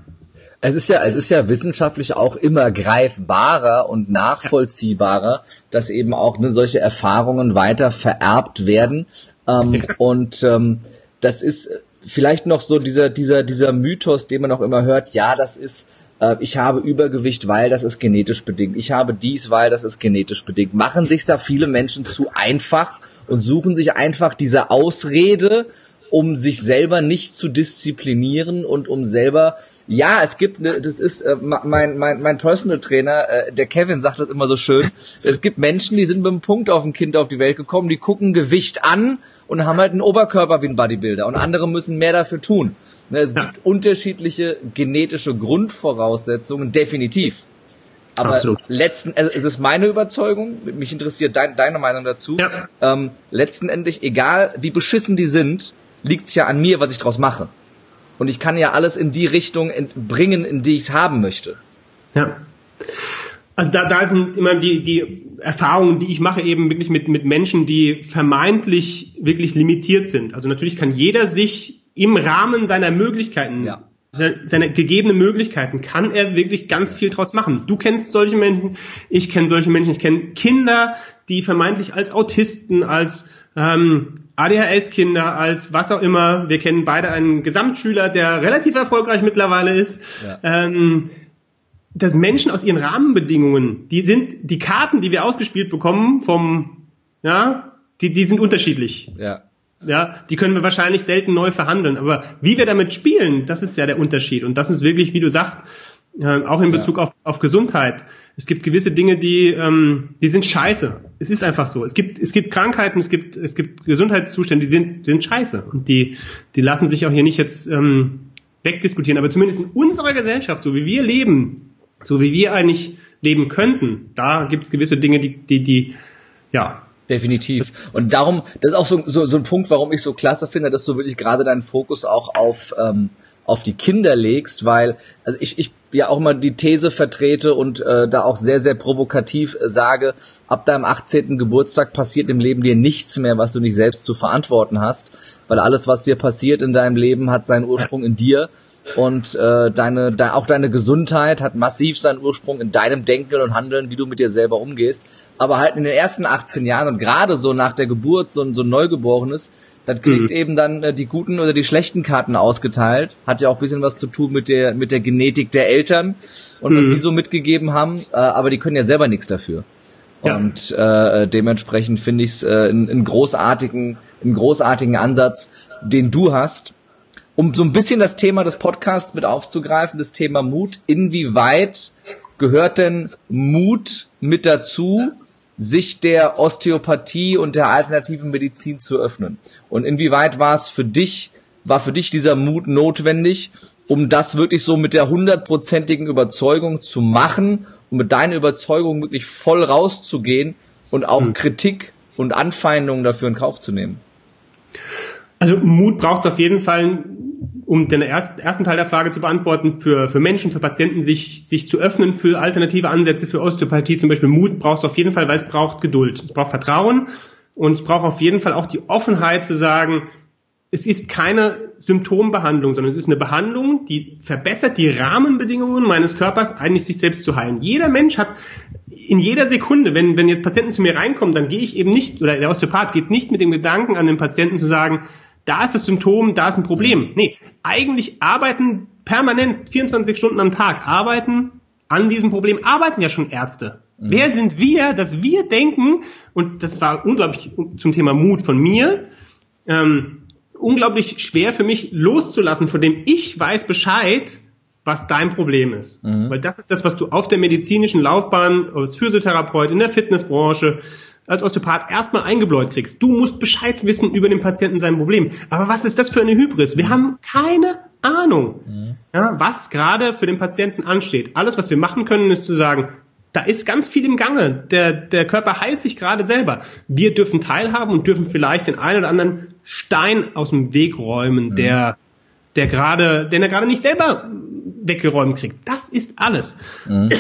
es ist ja, es ist ja wissenschaftlich auch immer greifbarer und nachvollziehbarer, dass eben auch ne, solche Erfahrungen weiter vererbt werden. Ähm, und ähm, das ist vielleicht noch so dieser, dieser, dieser Mythos, den man auch immer hört, ja, das ist, äh, ich habe Übergewicht, weil das ist genetisch bedingt. Ich habe dies, weil das ist genetisch bedingt. Machen sich da viele Menschen zu einfach und suchen sich einfach diese Ausrede, um sich selber nicht zu disziplinieren und um selber, ja, es gibt, ne, das ist äh, mein, mein, mein Personal Trainer, äh, der Kevin sagt das immer so schön, es gibt Menschen, die sind mit einem Punkt auf ein Kind auf die Welt gekommen, die gucken Gewicht an und haben halt einen Oberkörper wie ein Bodybuilder und andere müssen mehr dafür tun. Ne, es gibt unterschiedliche genetische Grundvoraussetzungen, definitiv. Aber Absolut. letzten, also es ist meine Überzeugung, mich interessiert dein, deine Meinung dazu. Ja. Ähm, letzten Endes, egal wie beschissen die sind, liegt es ja an mir, was ich draus mache. Und ich kann ja alles in die Richtung bringen, in die ich es haben möchte. Ja. Also da, da sind immer die, die Erfahrungen, die ich mache, eben wirklich mit, mit Menschen, die vermeintlich wirklich limitiert sind. Also natürlich kann jeder sich im Rahmen seiner Möglichkeiten, ja. seiner gegebenen Möglichkeiten, kann er wirklich ganz viel draus machen. Du kennst solche Menschen, ich kenne solche Menschen, ich kenne Kinder, die vermeintlich als Autisten, als ähm, ADHS-Kinder, als was auch immer. Wir kennen beide einen Gesamtschüler, der relativ erfolgreich mittlerweile ist. Ja. Ähm, dass Menschen aus ihren Rahmenbedingungen, die sind, die Karten, die wir ausgespielt bekommen vom, ja, die, die sind unterschiedlich. Ja. Ja, die können wir wahrscheinlich selten neu verhandeln. Aber wie wir damit spielen, das ist ja der Unterschied. Und das ist wirklich, wie du sagst, äh, auch in Bezug ja. auf, auf Gesundheit. Es gibt gewisse Dinge, die, ähm, die sind scheiße. Es ist einfach so. Es gibt, es gibt Krankheiten, es gibt, es gibt Gesundheitszustände, die sind, sind scheiße. Und die, die lassen sich auch hier nicht jetzt ähm, wegdiskutieren. Aber zumindest in unserer Gesellschaft, so wie wir leben, so wie wir eigentlich leben könnten, da gibt es gewisse Dinge, die, die, die, ja, Definitiv. Und darum, das ist auch so, so, so ein Punkt, warum ich so klasse finde, dass du wirklich gerade deinen Fokus auch auf, ähm, auf die Kinder legst, weil also ich, ich ja auch mal die These vertrete und äh, da auch sehr, sehr provokativ äh, sage, ab deinem 18. Geburtstag passiert im Leben dir nichts mehr, was du nicht selbst zu verantworten hast, weil alles, was dir passiert in deinem Leben, hat seinen Ursprung in dir und äh, deine, de, auch deine Gesundheit hat massiv seinen Ursprung in deinem Denken und Handeln, wie du mit dir selber umgehst. Aber halt in den ersten 18 Jahren und gerade so nach der Geburt, so, so ein Neugeborenes, das kriegt mhm. eben dann äh, die guten oder die schlechten Karten ausgeteilt. Hat ja auch bisschen was zu tun mit der, mit der Genetik der Eltern und mhm. was die so mitgegeben haben. Äh, aber die können ja selber nichts dafür. Ja. Und äh, dementsprechend finde ich es äh, einen, einen großartigen, einen großartigen Ansatz, den du hast, um so ein bisschen das Thema des Podcasts mit aufzugreifen, das Thema Mut. Inwieweit gehört denn Mut mit dazu, sich der Osteopathie und der alternativen Medizin zu öffnen? Und inwieweit war es für dich, war für dich dieser Mut notwendig, um das wirklich so mit der hundertprozentigen Überzeugung zu machen und mit deiner Überzeugung wirklich voll rauszugehen und auch mhm. Kritik und Anfeindungen dafür in Kauf zu nehmen? Also Mut braucht es auf jeden Fall, um den ersten, ersten Teil der Frage zu beantworten, für, für Menschen, für Patienten, sich, sich zu öffnen für alternative Ansätze, für Osteopathie zum Beispiel. Mut braucht es auf jeden Fall, weil es braucht Geduld. Es braucht Vertrauen, Und es braucht auf jeden Fall auch die Offenheit zu sagen, es ist keine Symptombehandlung, sondern es ist eine Behandlung, die verbessert die Rahmenbedingungen meines Körpers, eigentlich sich selbst zu heilen. Jeder Mensch hat in jeder Sekunde, wenn, wenn jetzt Patienten zu mir reinkommen, dann gehe ich eben nicht, oder der Osteopath geht nicht mit dem Gedanken an den Patienten zu sagen, da ist das Symptom, da ist ein Problem. Nee, eigentlich arbeiten permanent 24 Stunden am Tag, arbeiten an diesem Problem, arbeiten ja schon Ärzte. Mhm. Wer sind wir, dass wir denken, und das war unglaublich zum Thema Mut von mir, ähm, unglaublich schwer für mich loszulassen, von dem ich weiß Bescheid, was dein Problem ist. Mhm. Weil das ist das, was du auf der medizinischen Laufbahn, als Physiotherapeut, in der Fitnessbranche, als Osteopath erstmal eingebläut kriegst. Du musst Bescheid wissen über den Patienten sein Problem. Aber was ist das für eine Hybris? Wir haben keine Ahnung, mhm. ja, was gerade für den Patienten ansteht. Alles, was wir machen können, ist zu sagen, da ist ganz viel im Gange. Der, der Körper heilt sich gerade selber. Wir dürfen teilhaben und dürfen vielleicht den einen oder anderen Stein aus dem Weg räumen, mhm. der, der gerade, den er gerade nicht selber weggeräumt kriegt. Das ist alles. Mhm.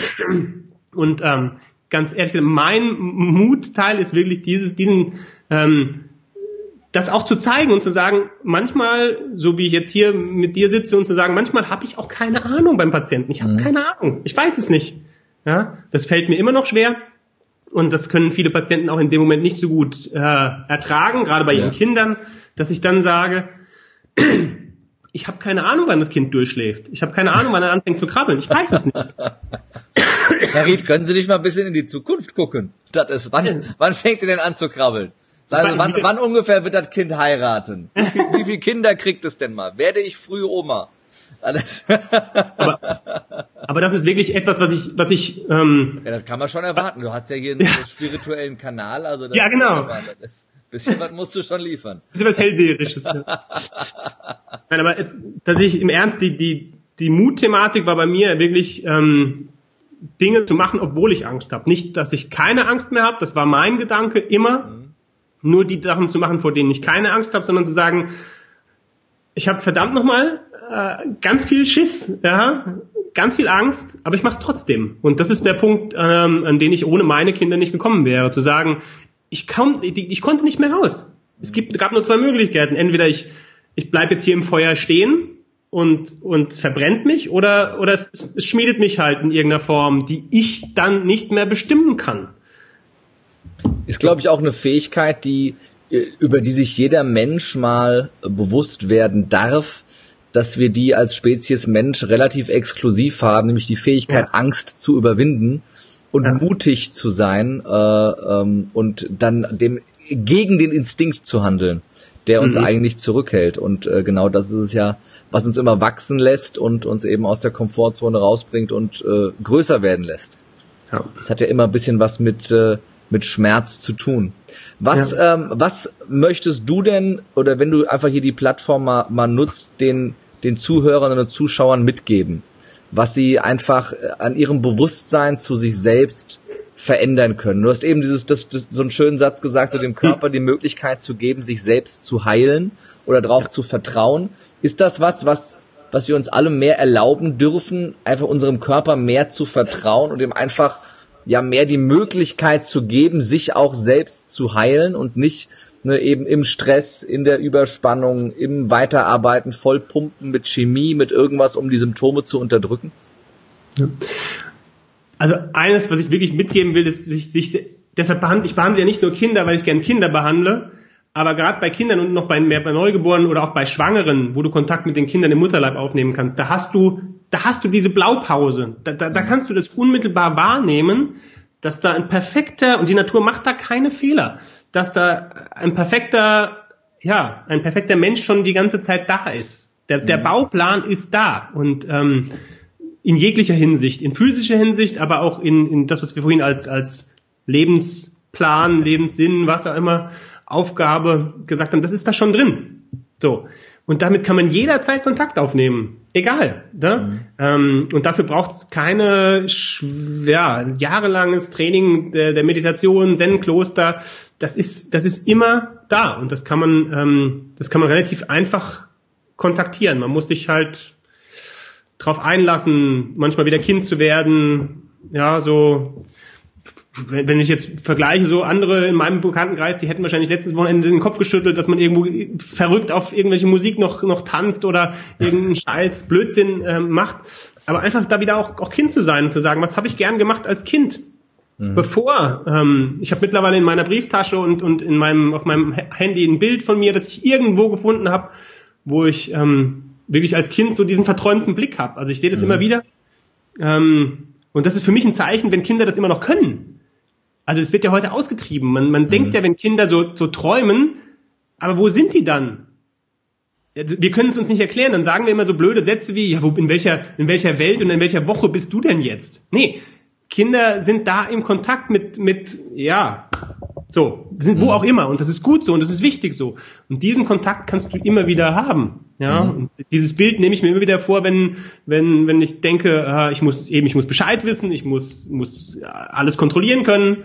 Und ähm, ganz ehrlich, mein Mutteil ist wirklich dieses, diesen, ähm, das auch zu zeigen und zu sagen, manchmal, so wie ich jetzt hier mit dir sitze und zu sagen, manchmal habe ich auch keine Ahnung beim Patienten. Ich habe mhm. keine Ahnung. Ich weiß es nicht. Ja, das fällt mir immer noch schwer. Und das können viele Patienten auch in dem Moment nicht so gut äh, ertragen, gerade bei ja. ihren Kindern, dass ich dann sage, ich habe keine Ahnung, wann das Kind durchschläft. Ich habe keine Ahnung, wann er anfängt zu krabbeln. Ich weiß es nicht. Herr Ried, können Sie nicht mal ein bisschen in die Zukunft gucken? Das ist, wann, wann fängt er denn an zu krabbeln? Also, wann, wann ungefähr wird das Kind heiraten? Wie, viel, wie viele Kinder kriegt es denn mal? Werde ich früh Oma? Alles. aber, aber das ist wirklich etwas, was ich, was ich. Ähm, ja, das kann man schon erwarten. Du hast ja hier einen ja. spirituellen Kanal, also ja genau. Ist, bisschen was musst du schon liefern. Bisschen was hellseherisches. ja. Nein, aber äh, tatsächlich im Ernst die die die Mutthematik war bei mir wirklich ähm, Dinge zu machen, obwohl ich Angst habe. Nicht, dass ich keine Angst mehr habe. Das war mein Gedanke immer. Mhm. Nur die Sachen zu machen, vor denen ich keine Angst habe, sondern zu sagen, ich habe verdammt nochmal äh, ganz viel Schiss, ja, ganz viel Angst, aber ich mache es trotzdem. Und das ist der Punkt, ähm, an den ich ohne meine Kinder nicht gekommen wäre, zu sagen, ich, komm, ich, ich konnte nicht mehr raus. Es gibt, gab nur zwei Möglichkeiten. Entweder ich, ich bleibe jetzt hier im Feuer stehen und, und es verbrennt mich oder, oder es, es schmiedet mich halt in irgendeiner Form, die ich dann nicht mehr bestimmen kann. Ist, glaube ich, auch eine Fähigkeit, die, über die sich jeder Mensch mal bewusst werden darf, dass wir die als Spezies Mensch relativ exklusiv haben, nämlich die Fähigkeit, ja. Angst zu überwinden und ja. mutig zu sein äh, ähm, und dann dem gegen den Instinkt zu handeln, der uns mhm. eigentlich zurückhält. Und äh, genau das ist es ja, was uns immer wachsen lässt und uns eben aus der Komfortzone rausbringt und äh, größer werden lässt. Ja. Das hat ja immer ein bisschen was mit äh, mit Schmerz zu tun. Was, ja. ähm, was möchtest du denn, oder wenn du einfach hier die Plattform mal, mal nutzt, den den Zuhörern und Zuschauern mitgeben, was sie einfach äh, an ihrem Bewusstsein zu sich selbst verändern können. Du hast eben dieses, das, das, so einen schönen Satz gesagt, so dem Körper die Möglichkeit zu geben, sich selbst zu heilen oder darauf ja. zu vertrauen. Ist das was, was, was wir uns alle mehr erlauben dürfen, einfach unserem Körper mehr zu vertrauen und ihm einfach ja mehr die Möglichkeit zu geben, sich auch selbst zu heilen und nicht ne, eben im Stress, in der Überspannung, im Weiterarbeiten, vollpumpen mit Chemie, mit irgendwas, um die Symptome zu unterdrücken? Ja. Also eines, was ich wirklich mitgeben will, ist, sich, sich deshalb behandle ich behandle ja nicht nur Kinder, weil ich gerne Kinder behandle, aber gerade bei Kindern und noch bei, mehr bei Neugeborenen oder auch bei Schwangeren, wo du Kontakt mit den Kindern im Mutterleib aufnehmen kannst, da hast du, da hast du diese Blaupause. Da, da, da kannst du das unmittelbar wahrnehmen, dass da ein perfekter, und die Natur macht da keine Fehler dass da ein perfekter, ja, ein perfekter Mensch schon die ganze Zeit da ist. Der, der mhm. Bauplan ist da und ähm, in jeglicher Hinsicht, in physischer Hinsicht, aber auch in, in das, was wir vorhin als, als Lebensplan, Lebenssinn, was auch immer, Aufgabe gesagt haben, das ist da schon drin. So. Und damit kann man jederzeit Kontakt aufnehmen. Egal. Ne? Mhm. Ähm, und dafür braucht es keine ja, jahrelanges Training der, der Meditation, Zen-Kloster. Das ist, das ist immer da. Und das kann man, ähm, das kann man relativ einfach kontaktieren. Man muss sich halt drauf einlassen, manchmal wieder Kind zu werden. Ja, so wenn ich jetzt vergleiche, so andere in meinem Bekanntenkreis, die hätten wahrscheinlich letztes Wochenende den Kopf geschüttelt, dass man irgendwo verrückt auf irgendwelche Musik noch, noch tanzt oder irgendeinen Scheiß Blödsinn äh, macht. Aber einfach da wieder auch, auch Kind zu sein und zu sagen, was habe ich gern gemacht als Kind? Mhm. Bevor, ähm, ich habe mittlerweile in meiner Brieftasche und, und in meinem, auf meinem Handy ein Bild von mir, das ich irgendwo gefunden habe, wo ich ähm, wirklich als Kind so diesen verträumten Blick habe. Also ich sehe das mhm. immer wieder. Ähm, und das ist für mich ein Zeichen, wenn Kinder das immer noch können. Also es wird ja heute ausgetrieben. Man, man mhm. denkt ja, wenn Kinder so, so träumen, aber wo sind die dann? Wir können es uns nicht erklären. Dann sagen wir immer so blöde Sätze wie, ja, wo, in welcher, in welcher Welt und in welcher Woche bist du denn jetzt? Nee, Kinder sind da im Kontakt mit, mit, ja, so, sind wo mhm. auch immer. Und das ist gut so und das ist wichtig so. Und diesen Kontakt kannst du immer wieder haben. Ja, mhm. und dieses Bild nehme ich mir immer wieder vor, wenn, wenn, wenn ich denke, äh, ich muss eben, ich muss Bescheid wissen, ich muss, muss alles kontrollieren können.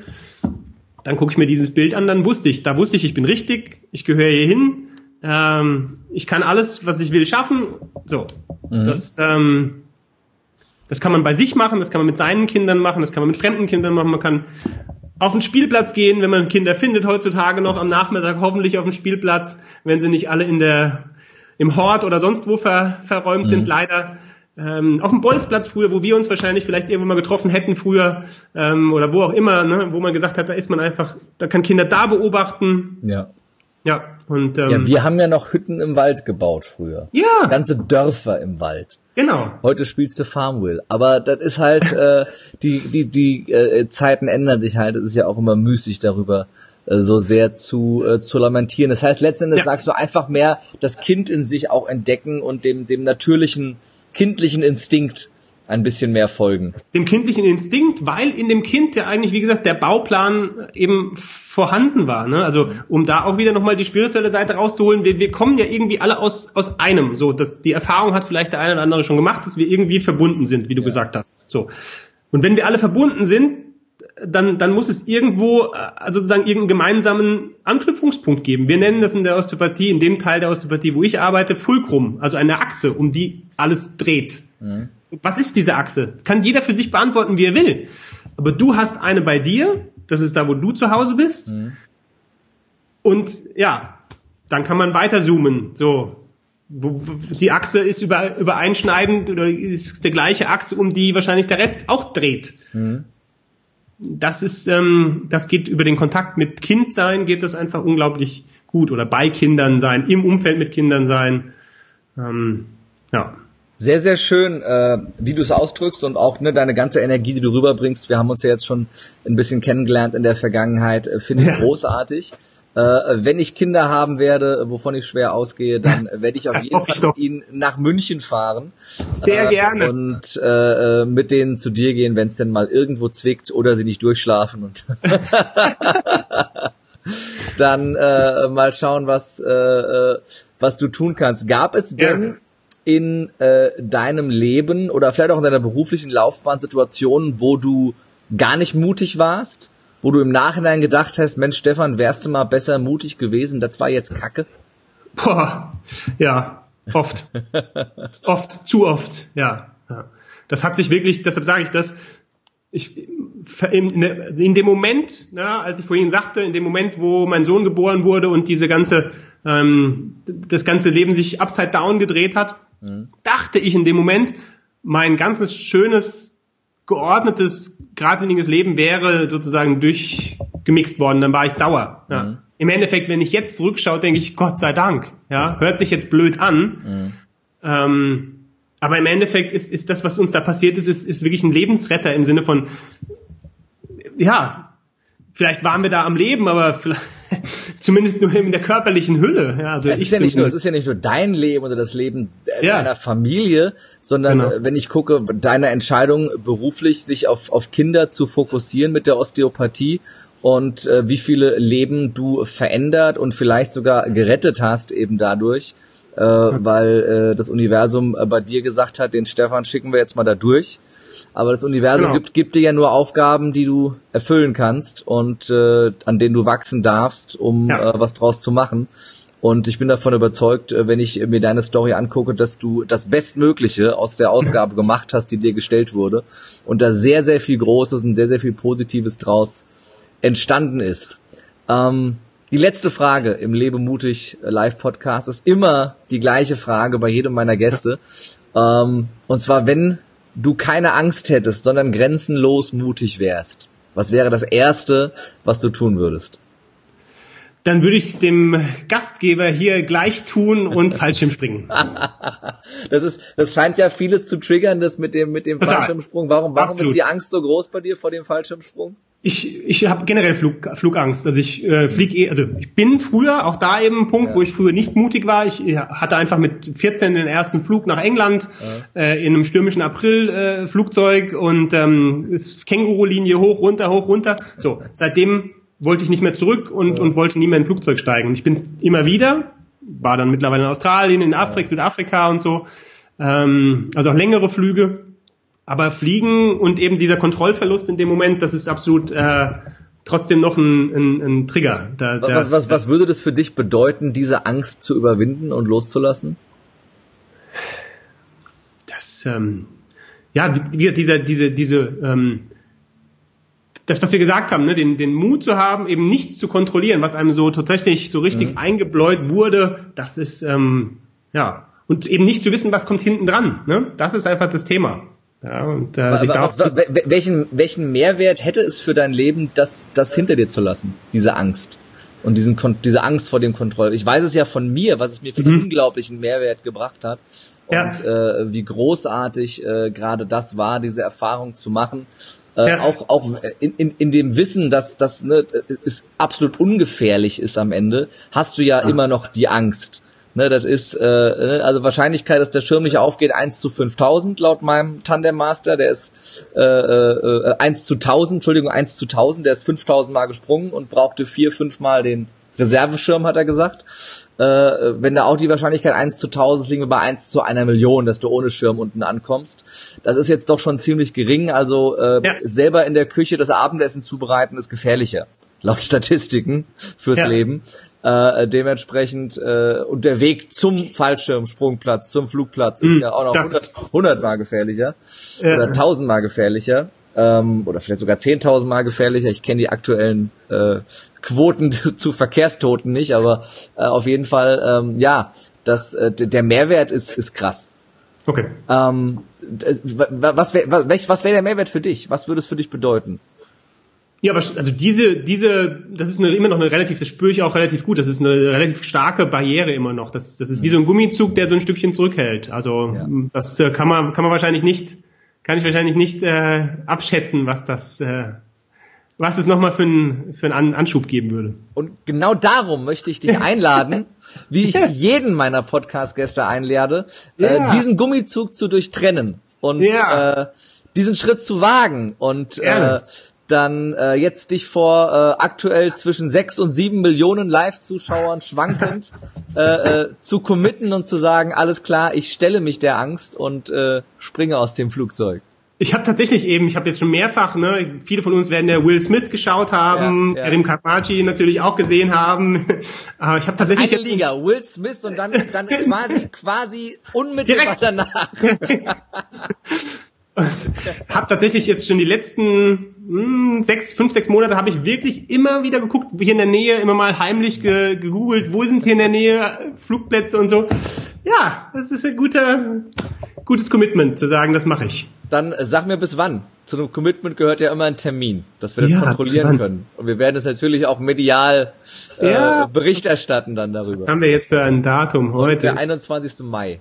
Dann gucke ich mir dieses Bild an, dann wusste ich, da wusste ich, ich bin richtig, ich gehöre hier hin, ähm, ich kann alles, was ich will, schaffen. So, mhm. das, ähm, das kann man bei sich machen, das kann man mit seinen Kindern machen, das kann man mit fremden Kindern machen, man kann auf den Spielplatz gehen, wenn man Kinder findet heutzutage noch am Nachmittag, hoffentlich auf dem Spielplatz, wenn sie nicht alle in der im Hort oder sonst wo ver, verräumt mhm. sind, leider. Ähm, auf dem Bolzplatz früher, wo wir uns wahrscheinlich vielleicht irgendwo mal getroffen hätten früher ähm, oder wo auch immer, ne, wo man gesagt hat, da ist man einfach, da kann Kinder da beobachten. Ja. Ja, und ähm, ja, wir haben ja noch Hütten im Wald gebaut früher. Ja. Ganze Dörfer im Wald. Genau. Heute spielst du Farmville. Aber das ist halt, äh, die, die, die äh, Zeiten ändern sich halt. Es ist ja auch immer müßig darüber äh, so sehr zu, äh, zu lamentieren. Das heißt, letztendlich ja. sagst du einfach mehr das Kind in sich auch entdecken und dem, dem natürlichen kindlichen Instinkt ein bisschen mehr folgen. Dem kindlichen Instinkt, weil in dem Kind ja eigentlich, wie gesagt, der Bauplan eben vorhanden war. Ne? Also um da auch wieder nochmal die spirituelle Seite rauszuholen, wir, wir kommen ja irgendwie alle aus, aus einem. So, dass die Erfahrung hat vielleicht der eine oder andere schon gemacht, dass wir irgendwie verbunden sind, wie du ja. gesagt hast. So. Und wenn wir alle verbunden sind, dann, dann muss es irgendwo also sozusagen irgendeinen gemeinsamen Anknüpfungspunkt geben. Wir nennen das in der Osteopathie, in dem Teil der Osteopathie, wo ich arbeite, Fulcrum, also eine Achse, um die alles dreht. Mhm. Was ist diese Achse? Kann jeder für sich beantworten, wie er will. Aber du hast eine bei dir, das ist da, wo du zu Hause bist. Mhm. Und ja, dann kann man weiter zoomen. So, die Achse ist über, übereinschneidend oder ist der gleiche Achse, um die wahrscheinlich der Rest auch dreht. Mhm. Das ist, ähm, das geht über den Kontakt mit Kind sein, geht das einfach unglaublich gut oder bei Kindern sein, im Umfeld mit Kindern sein. Ähm, ja sehr, sehr schön, äh, wie du es ausdrückst und auch ne, deine ganze Energie, die du rüberbringst. Wir haben uns ja jetzt schon ein bisschen kennengelernt in der Vergangenheit, äh, finde ich ja. großartig. Äh, wenn ich Kinder haben werde, wovon ich schwer ausgehe, dann werde ich auf das jeden Fall mit ihnen nach München fahren. Sehr äh, gerne. Und äh, äh mit denen zu dir gehen, wenn es denn mal irgendwo zwickt oder sie nicht durchschlafen und dann äh, mal schauen, was äh, äh, was du tun kannst. Gab es denn ja in äh, deinem Leben oder vielleicht auch in deiner beruflichen Laufbahn Situationen, wo du gar nicht mutig warst? Wo du im Nachhinein gedacht hast, Mensch, Stefan, wärst du mal besser mutig gewesen, das war jetzt Kacke? Boah, ja, oft. oft, zu oft, ja. Das hat sich wirklich, deshalb sage ich das, ich, in, ne, in dem Moment, na, als ich vorhin sagte, in dem Moment, wo mein Sohn geboren wurde und diese ganze, ähm, das ganze Leben sich upside down gedreht hat, mhm. dachte ich in dem Moment, mein ganzes schönes, geordnetes, geradliniges Leben wäre sozusagen durchgemixt worden, dann war ich sauer. Ja. Mhm. Im Endeffekt, wenn ich jetzt zurückschaue, denke ich, Gott sei Dank. Ja, hört sich jetzt blöd an. Mhm. Ähm, aber im Endeffekt ist, ist das, was uns da passiert ist, ist, ist wirklich ein Lebensretter im Sinne von, ja, vielleicht waren wir da am Leben, aber zumindest nur in der körperlichen Hülle. Ja, also es, ist ja nicht nur, es ist ja nicht nur dein Leben oder das Leben ja. deiner Familie, sondern genau. wenn ich gucke, deine Entscheidung beruflich, sich auf, auf Kinder zu fokussieren mit der Osteopathie und äh, wie viele Leben du verändert und vielleicht sogar gerettet hast eben dadurch, äh, weil äh, das Universum äh, bei dir gesagt hat, den Stefan schicken wir jetzt mal da durch aber das Universum genau. gibt, gibt dir ja nur Aufgaben, die du erfüllen kannst und äh, an denen du wachsen darfst, um ja. äh, was draus zu machen. Und ich bin davon überzeugt, äh, wenn ich mir deine Story angucke, dass du das Bestmögliche aus der Aufgabe gemacht hast, die dir gestellt wurde. Und da sehr, sehr viel Großes und sehr, sehr viel Positives draus entstanden ist. Ähm, die letzte Frage im Lebe mutig Live Podcast ist immer die gleiche Frage bei jedem meiner Gäste. Ähm, und zwar, wenn du keine Angst hättest, sondern grenzenlos mutig wärst, was wäre das Erste, was du tun würdest? Dann würde ich es dem Gastgeber hier gleich tun und Fallschirm springen. das ist, das scheint ja viele zu triggern, das mit dem, mit dem Fallschirmsprung. Warum, warum ist die Angst so groß bei dir vor dem Fallschirmsprung? Ich, ich habe generell Flug, Flugangst. Also ich äh, fliege, eh, also ich bin früher, auch da eben ein Punkt, ja. wo ich früher nicht mutig war. Ich hatte einfach mit 14 den ersten Flug nach England ja. äh, in einem stürmischen April äh, Flugzeug und ähm, ist Känguru-Linie hoch, runter, hoch, runter. So, seitdem wollte ich nicht mehr zurück und, ja. und wollte nie mehr in ein Flugzeug steigen. Und ich bin immer wieder, war dann mittlerweile in Australien, in Afrika, Südafrika und so. Ähm, also auch längere Flüge aber Fliegen und eben dieser Kontrollverlust in dem Moment, das ist absolut äh, trotzdem noch ein, ein, ein Trigger. Da, was, was, was würde das für dich bedeuten, diese Angst zu überwinden und loszulassen? Das, ähm, ja, wie, dieser, diese, diese, ähm, das, was wir gesagt haben, ne, den, den Mut zu haben, eben nichts zu kontrollieren, was einem so tatsächlich so richtig mhm. eingebläut wurde, das ist, ähm, ja, und eben nicht zu wissen, was kommt hinten dran. Ne? Das ist einfach das Thema. Ja, und, äh, was, was, welchen, welchen Mehrwert hätte es für dein Leben, das, das hinter dir zu lassen, diese Angst? Und diesen, diese Angst vor dem Kontroll. Ich weiß es ja von mir, was es mir für einen mhm. unglaublichen Mehrwert gebracht hat. Und ja. äh, wie großartig äh, gerade das war, diese Erfahrung zu machen. Äh, ja. Auch, auch in, in, in dem Wissen, dass das ne, es absolut ungefährlich ist am Ende, hast du ja, ja. immer noch die Angst. Ne, das ist, äh, ne, also Wahrscheinlichkeit, dass der Schirm nicht aufgeht, 1 zu 5000 laut meinem Tandem Master. Der ist äh, äh, 1 zu 1000, Entschuldigung, 1 zu 1000. Der ist 5000 Mal gesprungen und brauchte vier, fünf Mal den Reserveschirm, hat er gesagt. Äh, wenn da auch die Wahrscheinlichkeit 1 zu 1000 liegen wir bei 1 zu einer Million, dass du ohne Schirm unten ankommst. Das ist jetzt doch schon ziemlich gering. Also äh, ja. selber in der Küche das Abendessen zubereiten ist gefährlicher laut Statistiken fürs ja. Leben. Äh, dementsprechend äh, und der Weg zum Fallschirmsprungplatz, zum Flugplatz ist mm, ja auch noch 100, 100 mal gefährlicher ja. oder 1000 mal gefährlicher ähm, oder vielleicht sogar 10.000 mal gefährlicher. Ich kenne die aktuellen äh, Quoten zu Verkehrstoten nicht, aber äh, auf jeden Fall ähm, ja, das äh, der Mehrwert ist ist krass. Okay. Ähm, was wäre was, was wär der Mehrwert für dich? Was würde es für dich bedeuten? Ja, aber also diese, diese, das ist eine, immer noch eine relativ, das spüre ich auch relativ gut, das ist eine relativ starke Barriere immer noch. Das, das ist wie so ein Gummizug, der so ein Stückchen zurückhält. Also ja. das äh, kann man, kann man wahrscheinlich nicht, kann ich wahrscheinlich nicht äh, abschätzen, was das, äh, was es nochmal für, ein, für einen Anschub geben würde. Und genau darum möchte ich dich einladen, wie ich jeden meiner Podcast-Gäste einlade, äh, ja. äh, diesen Gummizug zu durchtrennen und ja. äh, diesen Schritt zu wagen und äh, dann äh, jetzt dich vor äh, aktuell zwischen sechs und sieben Millionen Live-Zuschauern schwankend äh, äh, zu committen und zu sagen, alles klar, ich stelle mich der Angst und äh, springe aus dem Flugzeug. Ich habe tatsächlich eben, ich habe jetzt schon mehrfach, ne, viele von uns werden der Will Smith geschaut haben, ja, ja. Erim Karmachi natürlich auch gesehen haben. Aber ich habe tatsächlich eine Liga, Will Smith und dann dann quasi quasi unmittelbar Direkt. danach. habe tatsächlich jetzt schon die letzten mh, hm, sechs, fünf, sechs Monate habe ich wirklich immer wieder geguckt, hier in der Nähe, immer mal heimlich ge gegoogelt, wo sind hier in der Nähe Flugplätze und so. Ja, das ist ein guter, gutes Commitment zu sagen, das mache ich. Dann äh, sag mir bis wann. Zu einem Commitment gehört ja immer ein Termin, dass wir das ja, kontrollieren können. Und wir werden es natürlich auch medial äh, ja. Bericht erstatten dann darüber. Was haben wir jetzt für ein Datum heute? Der 21. Mai.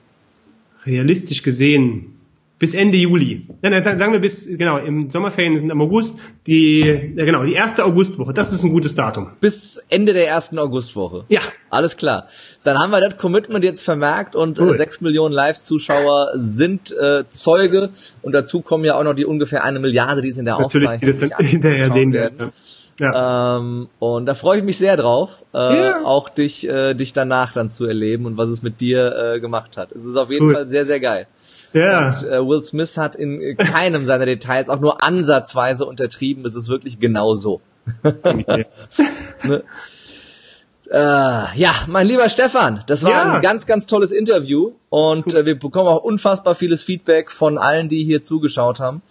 Realistisch gesehen bis Ende Juli. Nein, sagen wir bis, genau, im Sommerferien sind am August, die, genau, die erste Augustwoche. Das ist ein gutes Datum. Bis Ende der ersten Augustwoche. Ja. Alles klar. Dann haben wir das Commitment jetzt vermerkt und äh, cool. äh, 6 Millionen Live-Zuschauer sind äh, Zeuge und dazu kommen ja auch noch die ungefähr eine Milliarde, die es in der Natürlich, Aufzeichnung die das dann hinterher sehen werden. werden. Ja. Ähm, und da freue ich mich sehr drauf, äh, ja. auch dich, äh, dich danach dann zu erleben und was es mit dir äh, gemacht hat. Es ist auf jeden cool. Fall sehr, sehr geil. Ja. Und äh, Will Smith hat in keinem seiner Details auch nur ansatzweise untertrieben. Es ist wirklich genau so. ne? Äh, ja, mein lieber Stefan, das war ja. ein ganz, ganz tolles Interview und äh, wir bekommen auch unfassbar vieles Feedback von allen, die hier zugeschaut haben.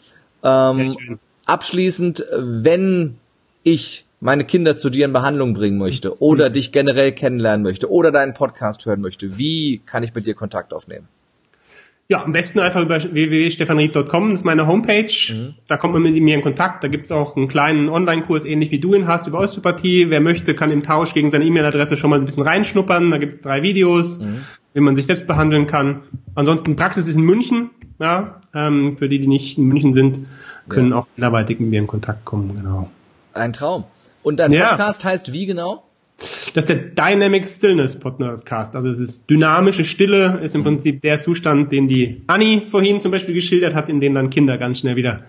Ähm, abschließend, wenn ich meine Kinder zu dir in Behandlung bringen möchte oder mhm. dich generell kennenlernen möchte oder deinen Podcast hören möchte, wie kann ich mit dir Kontakt aufnehmen? Ja, am besten einfach über www.stefanried.com, das ist meine Homepage. Mhm. Da kommt man mit mir in Kontakt. Da gibt's auch einen kleinen Online-Kurs, ähnlich wie du ihn hast, über Osteopathie. Wer möchte, kann im Tausch gegen seine E-Mail-Adresse schon mal ein bisschen reinschnuppern. Da gibt's drei Videos, mhm. wie man sich selbst behandeln kann. Ansonsten Praxis ist in München. Ja, ähm, für die, die nicht in München sind, können ja. auch anderweitig mit mir in Kontakt kommen. Genau. Ein Traum. Und dein Podcast ja. heißt wie genau? Das ist der Dynamic Stillness Podcast. Also es ist dynamische Stille, ist im Prinzip der Zustand, den die Annie vorhin zum Beispiel geschildert hat, in dem dann Kinder ganz schnell wieder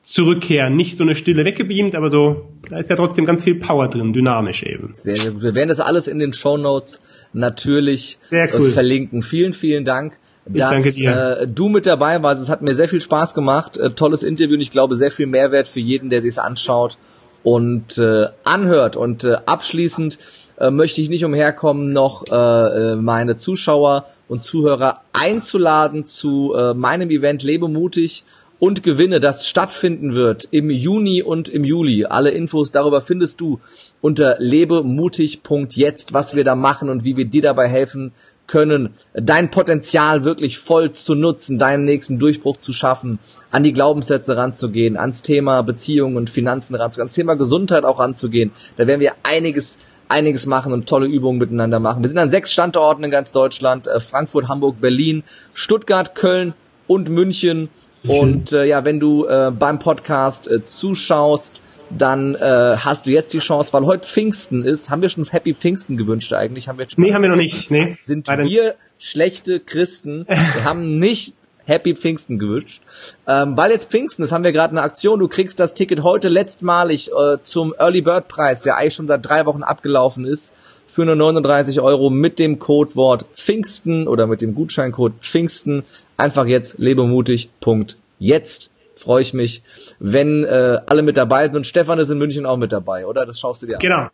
zurückkehren. Nicht so eine Stille weggebeamt, aber so, da ist ja trotzdem ganz viel Power drin, dynamisch eben. Sehr, sehr gut. Wir werden das alles in den Show Notes natürlich äh, cool. verlinken. Vielen, vielen Dank. dass äh, du mit dabei warst. Es hat mir sehr viel Spaß gemacht. Äh, tolles Interview und ich glaube sehr viel Mehrwert für jeden, der sich anschaut und äh, anhört. Und äh, abschließend äh, möchte ich nicht umherkommen, noch äh, äh, meine Zuschauer und Zuhörer einzuladen zu äh, meinem Event Lebe mutig und Gewinne, das stattfinden wird im Juni und im Juli. Alle Infos darüber findest du unter lebemutig.jetzt, was wir da machen und wie wir dir dabei helfen können, dein Potenzial wirklich voll zu nutzen, deinen nächsten Durchbruch zu schaffen, an die Glaubenssätze ranzugehen, ans Thema Beziehungen und Finanzen ranzugehen, ans Thema Gesundheit auch ranzugehen. Da werden wir einiges einiges machen und tolle Übungen miteinander machen. Wir sind an sechs Standorten in ganz Deutschland, äh, Frankfurt, Hamburg, Berlin, Stuttgart, Köln und München. Und äh, ja, wenn du äh, beim Podcast äh, zuschaust, dann äh, hast du jetzt die Chance, weil heute Pfingsten ist. Haben wir schon Happy Pfingsten gewünscht eigentlich? Haben wir nee, haben wir noch nicht. Nee. Sind wir schlechte Christen? Wir haben nicht Happy Pfingsten gewünscht. Ähm, weil jetzt Pfingsten ist, haben wir gerade eine Aktion. Du kriegst das Ticket heute letztmalig äh, zum Early Bird Preis, der eigentlich schon seit drei Wochen abgelaufen ist, für nur 39 Euro mit dem Codewort Pfingsten oder mit dem Gutscheincode Pfingsten. Einfach jetzt lebemutig.jetzt freue ich mich, wenn äh, alle mit dabei sind. Und Stefan ist in München auch mit dabei, oder? Das schaust du dir an. Genau.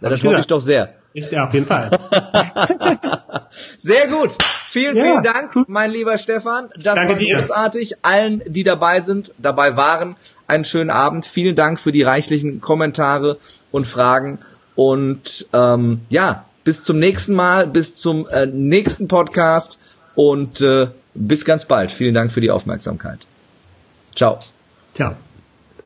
Ja, das hoffe ich doch sehr. Ich, ja, auf jeden Fall. sehr gut. Vielen, ja. vielen Dank, mein lieber Stefan. Das Danke war dir. großartig. Allen, die dabei sind, dabei waren, einen schönen Abend. Vielen Dank für die reichlichen Kommentare und Fragen. Und ähm, ja, bis zum nächsten Mal, bis zum äh, nächsten Podcast und äh, bis ganz bald. Vielen Dank für die Aufmerksamkeit. Ciao. Ciao.